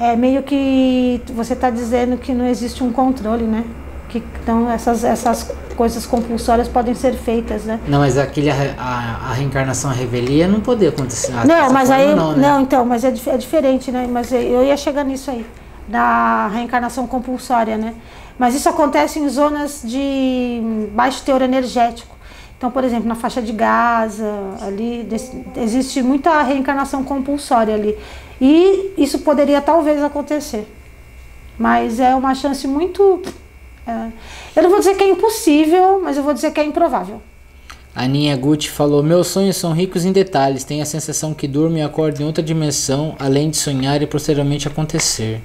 É meio que você tá dizendo que não existe um controle, né? Que, então essas, essas coisas compulsórias podem ser feitas, né? Não, mas aquele a, a- a reencarnação a revelia não poderia acontecer. Ah, Não, mas aí. Não, Não, né? então, mas é, é diferente, né? Mas eu ia chegar nisso aí, da reencarnação compulsória, né? Mas isso acontece em zonas de baixo teor energético. Então, por exemplo, na faixa de Gaza, ali, existe muita reencarnação compulsória ali. E isso poderia talvez acontecer. Mas é uma chance muito. é, eu não vou dizer que é impossível, mas eu vou dizer que é improvável. A Aninha Gucci falou: Meus sonhos são ricos em detalhes. Tenho a sensação que durmo e acordo em outra dimensão, além de sonhar e posteriormente acontecer.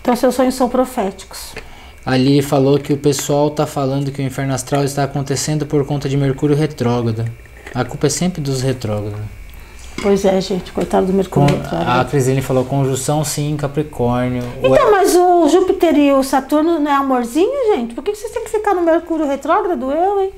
Então, seus sonhos são proféticos. A Lili falou que o pessoal tá falando que o inferno astral está acontecendo por conta de Mercúrio retrógrado. A culpa é sempre dos retrógrados. Pois é, gente, coitado do Com, Mercúrio. retrógrado. a Crisine falou conjunção sim, Capricórnio. O- Então, mas o Júpiter e o Saturno não é amorzinho, gente? Por que vocês têm que ficar no Mercúrio retrógrado? Eu, hein?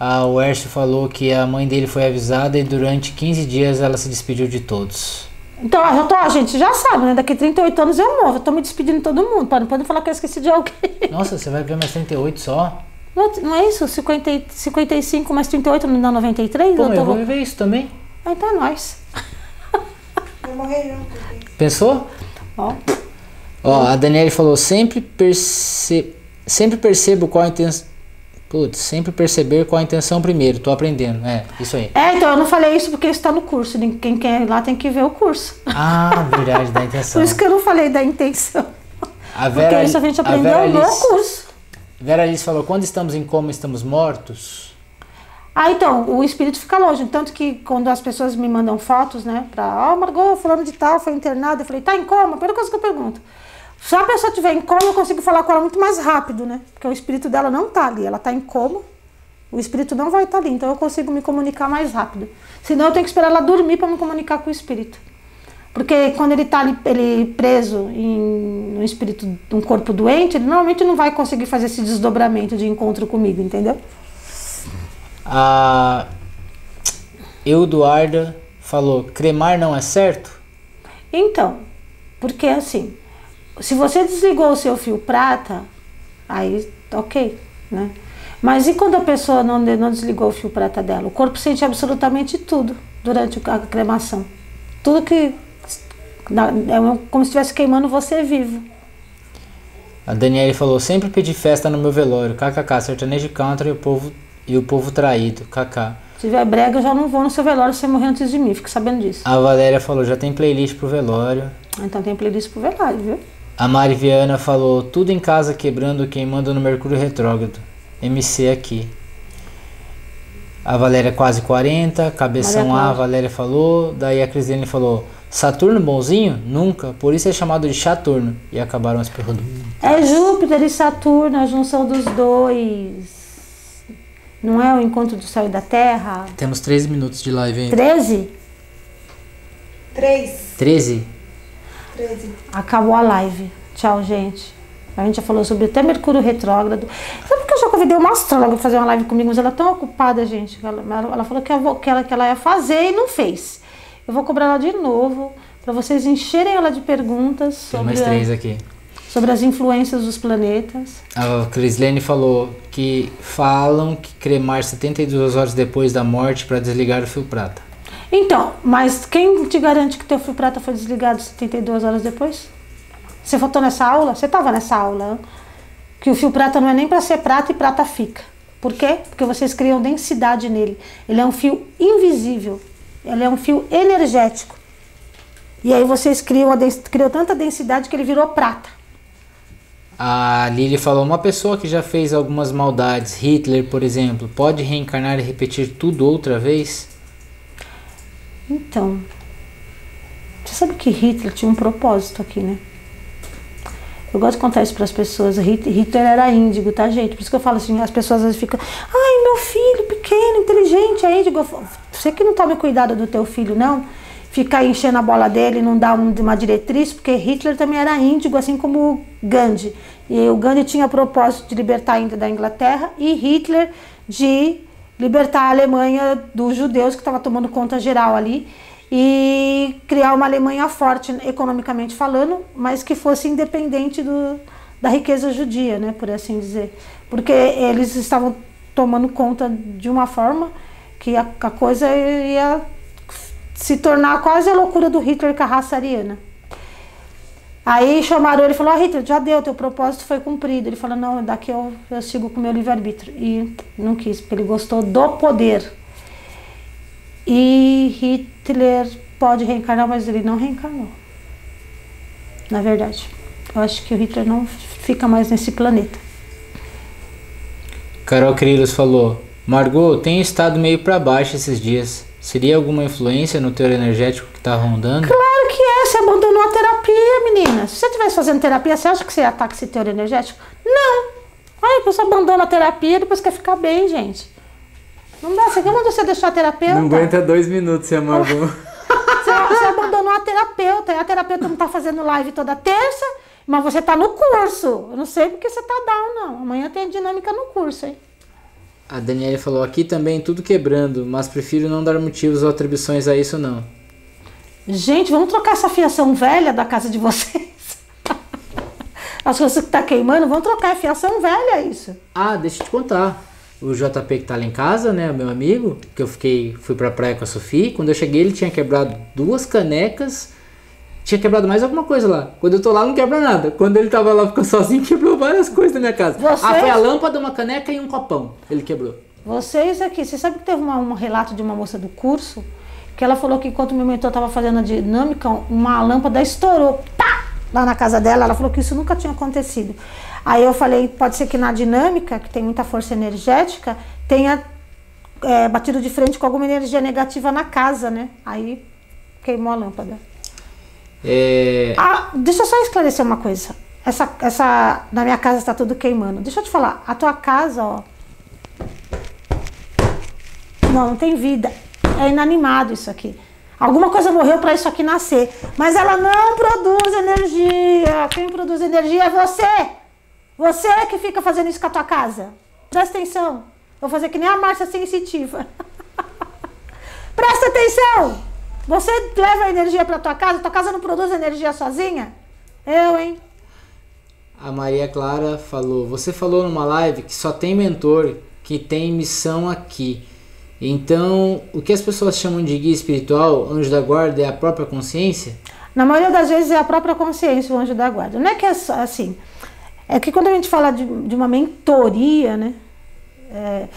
A Wercio falou que a mãe dele foi avisada e durante 15 dias ela se despediu de todos. Então, já tô, a gente já sabe, né? Daqui 38 anos eu morro. Eu tô me despedindo de todo mundo. Para não podem falar que eu esqueci de alguém. Nossa, você vai ver mais 38 só? Não, é- não é isso? 50, e- 55 mais 38 não dá 93? Pô, eu tô... eu vou viver isso também. Ah, então é nóis. Vai morrer junto. Pensou? Ó, Ó, a Daniele falou, sempre, perce... sempre percebo qual a intenção. Putz, sempre perceber qual a intenção primeiro, tô aprendendo. É, isso aí. É, então eu não falei isso porque isso tá no curso. Quem quer ir lá tem que ver o curso. Ah, verdade, da Por intenção. isso que eu não falei da intenção. A Porque isso a gente a Vera aprendeu no Alice, curso. Vera Alice falou, quando estamos em coma, estamos mortos? Ah, então, o espírito fica longe. Tanto que quando as pessoas me mandam fotos, né, pra, ó, Margot, fulano de tal, foi internado, eu falei, tá em coma? Primeira coisa que eu pergunto. Se a pessoa estiver em coma, eu consigo falar com ela muito mais rápido, né? Porque o espírito dela não tá ali, ela tá em coma, o espírito não vai estar ali, então eu consigo me comunicar mais rápido. Senão eu tenho que esperar ela dormir para me comunicar com o espírito. Porque quando ele tá ali, ele preso em um espírito de um corpo doente, ele normalmente não vai conseguir fazer esse desdobramento de encontro comigo, entendeu? A Euduarda falou, cremar não é certo? Então, porque assim, se você desligou o seu fio prata, aí ok, né? Mas e quando a pessoa não, não desligou o fio prata dela? O corpo sente absolutamente tudo durante a cremação. Tudo que. É como se estivesse queimando você vivo. A Daniele falou, sempre pedi festa no meu velório, kkk, sertanejo country e o povo, e o povo traído, kkk. Se tiver brega, eu já não vou no seu velório se você morrer antes de mim, fique sabendo disso. A Valéria falou, já tem playlist pro velório. Então tem playlist pro velório, viu? A Mari Viana falou, tudo em casa quebrando, queimando no Mercúrio Retrógrado. MC aqui. A Valéria quase 40, cabeção Maria A, a. Valéria falou. Daí a Crislene falou, Saturno bonzinho? Nunca, por isso é chamado de Chaturno. E acabaram as perguntas. É Júpiter e Saturno, a junção dos dois. Não é o encontro do Sol e da Terra? Temos 13 minutos de live ainda. 13? Três. 13? Treze. Acabou a live. Tchau, gente. A gente já falou sobre até Mercúrio retrógrado. Sabe porque eu já convidei uma astróloga pra fazer uma live comigo, mas ela é tão ocupada, gente. Ela, ela- ela falou que, eu vou- que ela, que ela ia fazer e não fez. Eu vou cobrar ela de novo pra vocês encherem ela de perguntas Tem sobre, mais a- três aqui. sobre as influências dos planetas. A Crislene falou que falam que cremar 72 horas depois da morte para desligar o fio prata. Então, mas quem te garante que teu fio prata foi desligado 72 horas depois? Você votou nessa aula? Você estava nessa aula? Que o fio prata não é nem para ser prata e prata fica. Por quê? Porque vocês criam densidade nele. Ele é um fio invisível. Ele é um fio energético. E aí vocês criam, a criam tanta densidade que ele virou prata. A Lily falou: uma pessoa que já fez algumas maldades, Hitler, por exemplo, pode reencarnar e repetir tudo outra vez? Então, você sabe que Hitler tinha um propósito aqui, né? Eu gosto de contar isso para as pessoas. Hit- Hitler era índigo, tá, gente? Por isso que eu falo assim, as pessoas às vezes ficam, ai, meu filho pequeno, inteligente, é índigo. Você que não toma cuidado do teu filho, não, fica aí enchendo a bola dele, não um- uma diretriz, porque Hitler também era índigo, assim como Gandhi. E o Gandhi tinha propósito de libertar a Índia da Inglaterra e Hitler de libertar a Alemanha dos judeus que estava tomando conta geral ali e criar uma Alemanha forte economicamente falando, mas que fosse independente do, da riqueza judia, né, por assim dizer, porque eles estavam tomando conta de uma forma que a, a coisa ia se tornar quase a loucura do Hitler com a raça ariana. Aí chamaram ele e falou, ó Hitler, já deu, teu propósito foi cumprido. Ele falou, não, daqui eu, eu sigo com o meu livre-arbítrio. E não quis, porque ele gostou do poder. E Hitler pode reencarnar, mas ele não reencarnou. Na verdade. Eu acho que o Hitler não fica mais nesse planeta. Carol Crilos falou: Margot, tenho estado meio pra baixo esses dias. Seria alguma influência no teu energético que tá rondando? Claro que é, você abandonou a terapia, você fazendo terapia, você acha que você ia estar com esse teor energético? Não. Aí a pessoa abandona a terapia e depois quer ficar bem, gente. Não dá, você manda você deixar a terapeuta. dois minutos, se Margot. Você, você abandonou a terapeuta. E a terapeuta não tá fazendo live toda terça, mas você tá no curso. Eu não sei porque você tá down, não. Amanhã tem dinâmica no curso, hein? A Daniela falou: aqui também tudo quebrando, mas prefiro não dar motivos ou atribuições a isso, não. Gente, vamos trocar essa fiação velha da casa de vocês. As coisas que tá queimando, vamos trocar a fiação velha, isso. Ah, deixa eu te contar. O JP que tá lá em casa, né, meu amigo, que eu fiquei, fui pra praia com a Sofia, quando eu cheguei ele tinha quebrado duas canecas, tinha quebrado mais alguma coisa lá. Quando eu tô lá não quebra nada. Quando ele tava lá ficando sozinho, quebrou várias coisas na minha casa. Vocês- Ah, foi a lâmpada, uma caneca e um copão. Ele quebrou. Vocês aqui, você sabe que teve uma- um relato de uma moça do curso que ela falou que enquanto o meu mentor estava fazendo a dinâmica, uma lâmpada estourou pá, lá na casa dela. Ela falou que isso nunca tinha acontecido. Aí eu falei, pode ser que na dinâmica, que tem muita força energética, tenha é, batido de frente com alguma energia negativa na casa, né? Aí queimou a lâmpada. É, Ah, deixa eu só esclarecer uma coisa. Essa, essa, na minha casa está tudo queimando. Deixa eu te falar, a tua casa, ó. Não, não tem vida. É inanimado isso aqui. Alguma coisa morreu para isso aqui nascer. Mas ela não produz energia. Quem produz energia é você. Você é que fica fazendo isso com a tua casa. Presta atenção. Vou fazer que nem a Márcia sensitiva. Presta atenção! Você leva energia para tua casa, tua casa não produz energia sozinha? Eu, hein? a Maria Clara falou: Você falou numa live que só tem mentor que tem missão aqui. Então, o que as pessoas chamam de guia espiritual, anjo da guarda, é a própria consciência? Na maioria das vezes é a própria consciência o anjo da guarda. Não é que é assim. É que quando a gente fala de, de uma mentoria, né? é,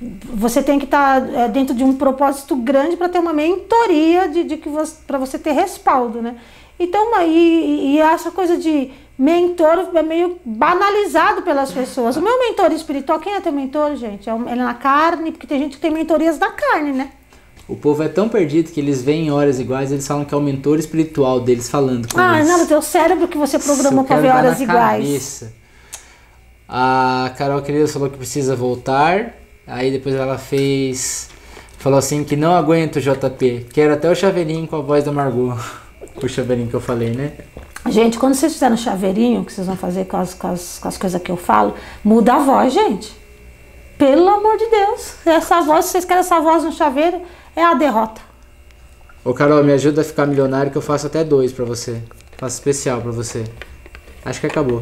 você tem que estar dentro de um propósito grande para ter uma mentoria de, de que para você ter respaldo, né? Então, aí, e essa coisa de mentor é meio banalizado pelas pessoas. O meu mentor espiritual, quem é teu mentor, gente? É Ele é na carne, porque tem gente que tem mentorias da carne, né? O povo é tão perdido que eles veem em horas iguais, eles falam que é o mentor espiritual deles falando com Ah, eles. não, o teu cérebro que você programou para ver horas iguais. cabeça. A Carol Querido falou que precisa voltar. Aí depois ela fez. Falou assim que não aguenta o JP. Quero até o chaveirinho com a voz da Margot. o chaveirinho que eu falei, né? Gente, quando vocês fizerem chaveirinho, que vocês vão fazer com as, com, as, com as coisas que eu falo, muda a voz, gente. Pelo amor de Deus. Essa voz, se vocês querem essa voz no chaveiro, é a derrota. Ô Carol, me ajuda a ficar milionário que eu faço até dois pra você. Faço especial pra você. Acho que acabou.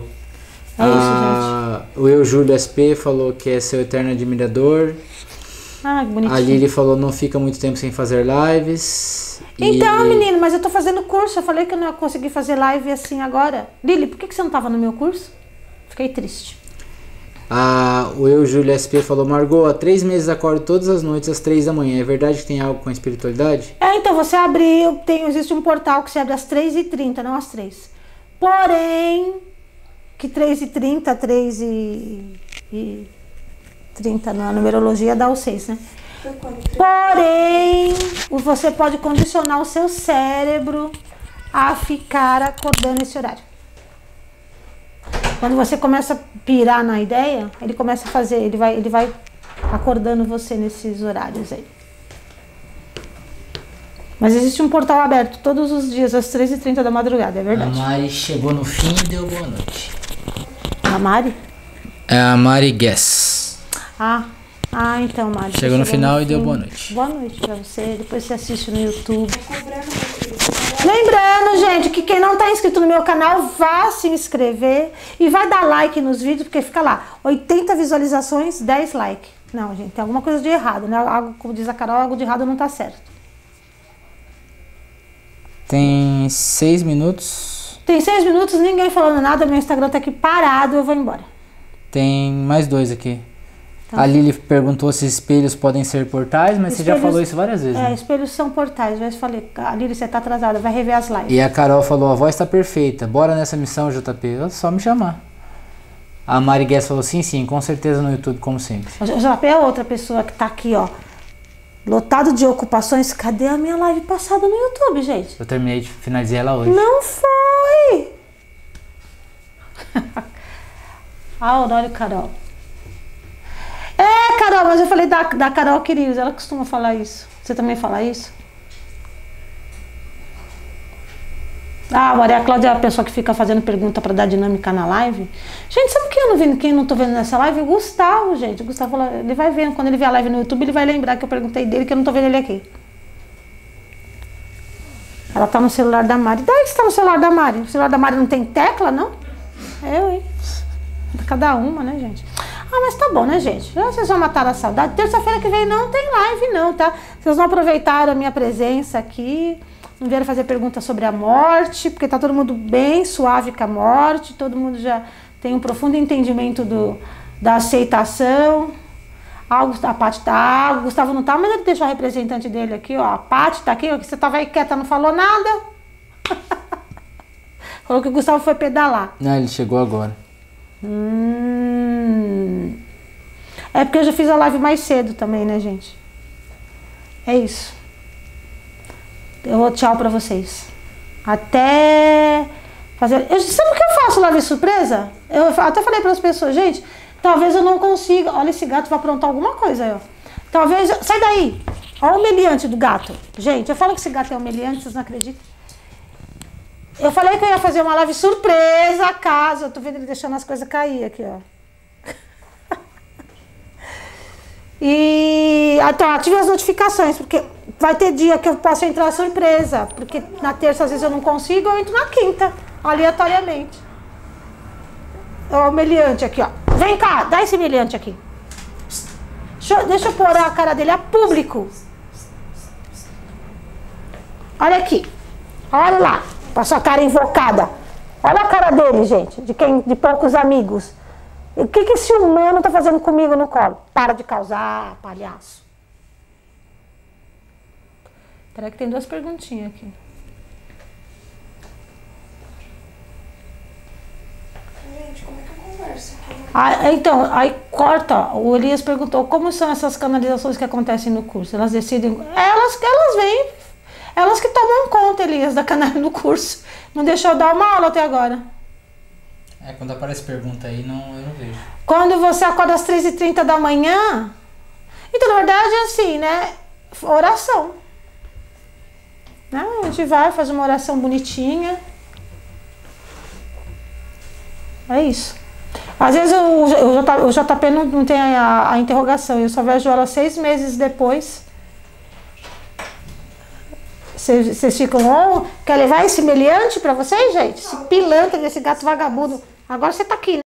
É isso, Ah, O Eu Júlio SP falou que é seu eterno admirador. Ah, que bonitinho. A Lili falou não fica muito tempo sem fazer lives. E- Então, menino, mas eu tô fazendo curso. Eu falei que eu não ia conseguir fazer live assim agora. Lili, por que, que você não tava no meu curso? Fiquei triste. Ah, o Eu Júlio SP falou, Margot, há três meses acordo todas as noites às três da manhã. É verdade que tem algo com a espiritualidade? É, então você abriu, tem, existe um portal que se abre às 3h30, não às 3 Porém, que 3h30, 3 e, e 30 na numerologia dá o 6, né? Porém, você pode condicionar o seu cérebro a ficar acordando esse horário. Quando você começa a pirar na ideia, ele começa a fazer, ele vai, ele vai acordando você nesses horários aí. Mas existe um portal aberto todos os dias, às 3h30 da madrugada, é A verdade. Mari chegou no fim e deu boa noite. A Mari? É a Mari Guess. Ah, ah então, Mari. Chegou no final e deu boa noite. Boa noite pra você. Depois você assiste no YouTube. Lembrando, gente, que quem não tá inscrito no meu canal, vá se inscrever e vai dar like nos vídeos, porque fica lá, 80 visualizações, 10 likes. Não, gente, tem alguma coisa de errado, né? Algo, como diz a Carol, algo de errado não tá certo. Tem seis minutos. Tem seis minutos, ninguém falando nada, meu Instagram tá aqui parado, eu vou embora. Tem mais dois aqui. Tá. A Lili perguntou se espelhos podem ser portais, mas você já Espelhos- falou isso várias vezes. É, né? espelhos são portais, já falei, a Lili, você tá atrasada, vai rever as lives. E a Carol falou: a voz tá perfeita, bora nessa missão, JP. É só me chamar. A Mari Guess falou: sim, sim, com certeza no YouTube, como sempre. O JP é outra pessoa que tá aqui, ó, lotado de ocupações. Cadê a minha live passada no YouTube, gente? Eu terminei de finalizar ela hoje. Não foi! ah, Honório Carol. É, Carol, mas eu falei da, da Carol Queridos, ela costuma falar isso. Você também fala isso? Ah, Maria Cláudia é a pessoa que fica fazendo pergunta pra dar dinâmica na live. Gente, sabe quem eu não vi, quem não tô vendo nessa live? O Gustavo, gente. O Gustavo, falou- ele vai vendo, quando ele vê a live no YouTube, ele vai lembrar que eu perguntei dele, que eu não tô vendo ele aqui. Ela tá no celular da Mari. Daí você tá no celular da Mari? O celular da Mari não tem tecla, não? Eu, hein? Cada uma, né, gente? Ah, mas tá bom, né, gente? Já vocês vão matar a saudade. Terça-feira que vem não tem live, não, tá? Vocês não aproveitaram a minha presença aqui. Não vieram fazer perguntas sobre a morte, porque tá todo mundo bem suave com a morte. Todo mundo já tem um profundo entendimento do, da aceitação. Ah, o a Paty tá, o Gustavo não tá, mas ele deixou a representante dele aqui, ó. A Paty tá aqui, ó, que você tava aí quieta, não falou nada. Falou que o Gustavo foi pedalar. Ah, ele chegou agora. Hum. É porque eu já fiz a live mais cedo também, né, gente? É isso. Eu vou tchau pra vocês. Até fazer. Eu, sabe o que eu faço live surpresa? Eu até falei para as pessoas, gente, talvez eu não consiga. Olha, esse gato vai aprontar alguma coisa aí, ó. Talvez. Sai daí! Olha o humilhante do gato. Gente, eu falo que esse gato é humilhante, vocês não acreditam? Eu falei que eu ia fazer uma live surpresa, caso. Eu tô vendo ele deixando as coisas cair aqui, ó. E então, ative as notificações, porque vai ter dia que eu posso entrar surpresa. Porque na terça, às vezes, eu não consigo, eu entro na quinta, aleatoriamente. Ó, o meliante aqui, ó. Vem cá, dá esse meliante aqui. Deixa, eu- deixa eu pôr a cara dele a público. Olha aqui. Olha lá, com a sua cara invocada. Olha a cara dele, gente, de quem, de poucos amigos. E O que, que esse humano tá fazendo comigo no colo? Para de causar, palhaço. Peraí que tem duas perguntinhas aqui. Gente, como é que eu converso aqui? Ah, então, aí corta. O Elias perguntou como são essas canalizações que acontecem no curso. Elas decidem. Elas, elas vêm. Elas que tomam conta, Elias, da canal no curso. Não deixou eu dar uma aula até agora. É, quando aparece pergunta aí, não, eu não vejo. Quando você acorda às 3h30 da manhã. Então, na verdade, é assim, né? Oração. Né? A gente vai, faz uma oração bonitinha. É isso. Às vezes o, o JP não, não tem a, a interrogação, eu só vejo ela seis meses depois. Vocês ficam, oh, quer levar esse meliante pra vocês, gente? Esse pilantra desse gato vagabundo. Agora você tá aqui, né?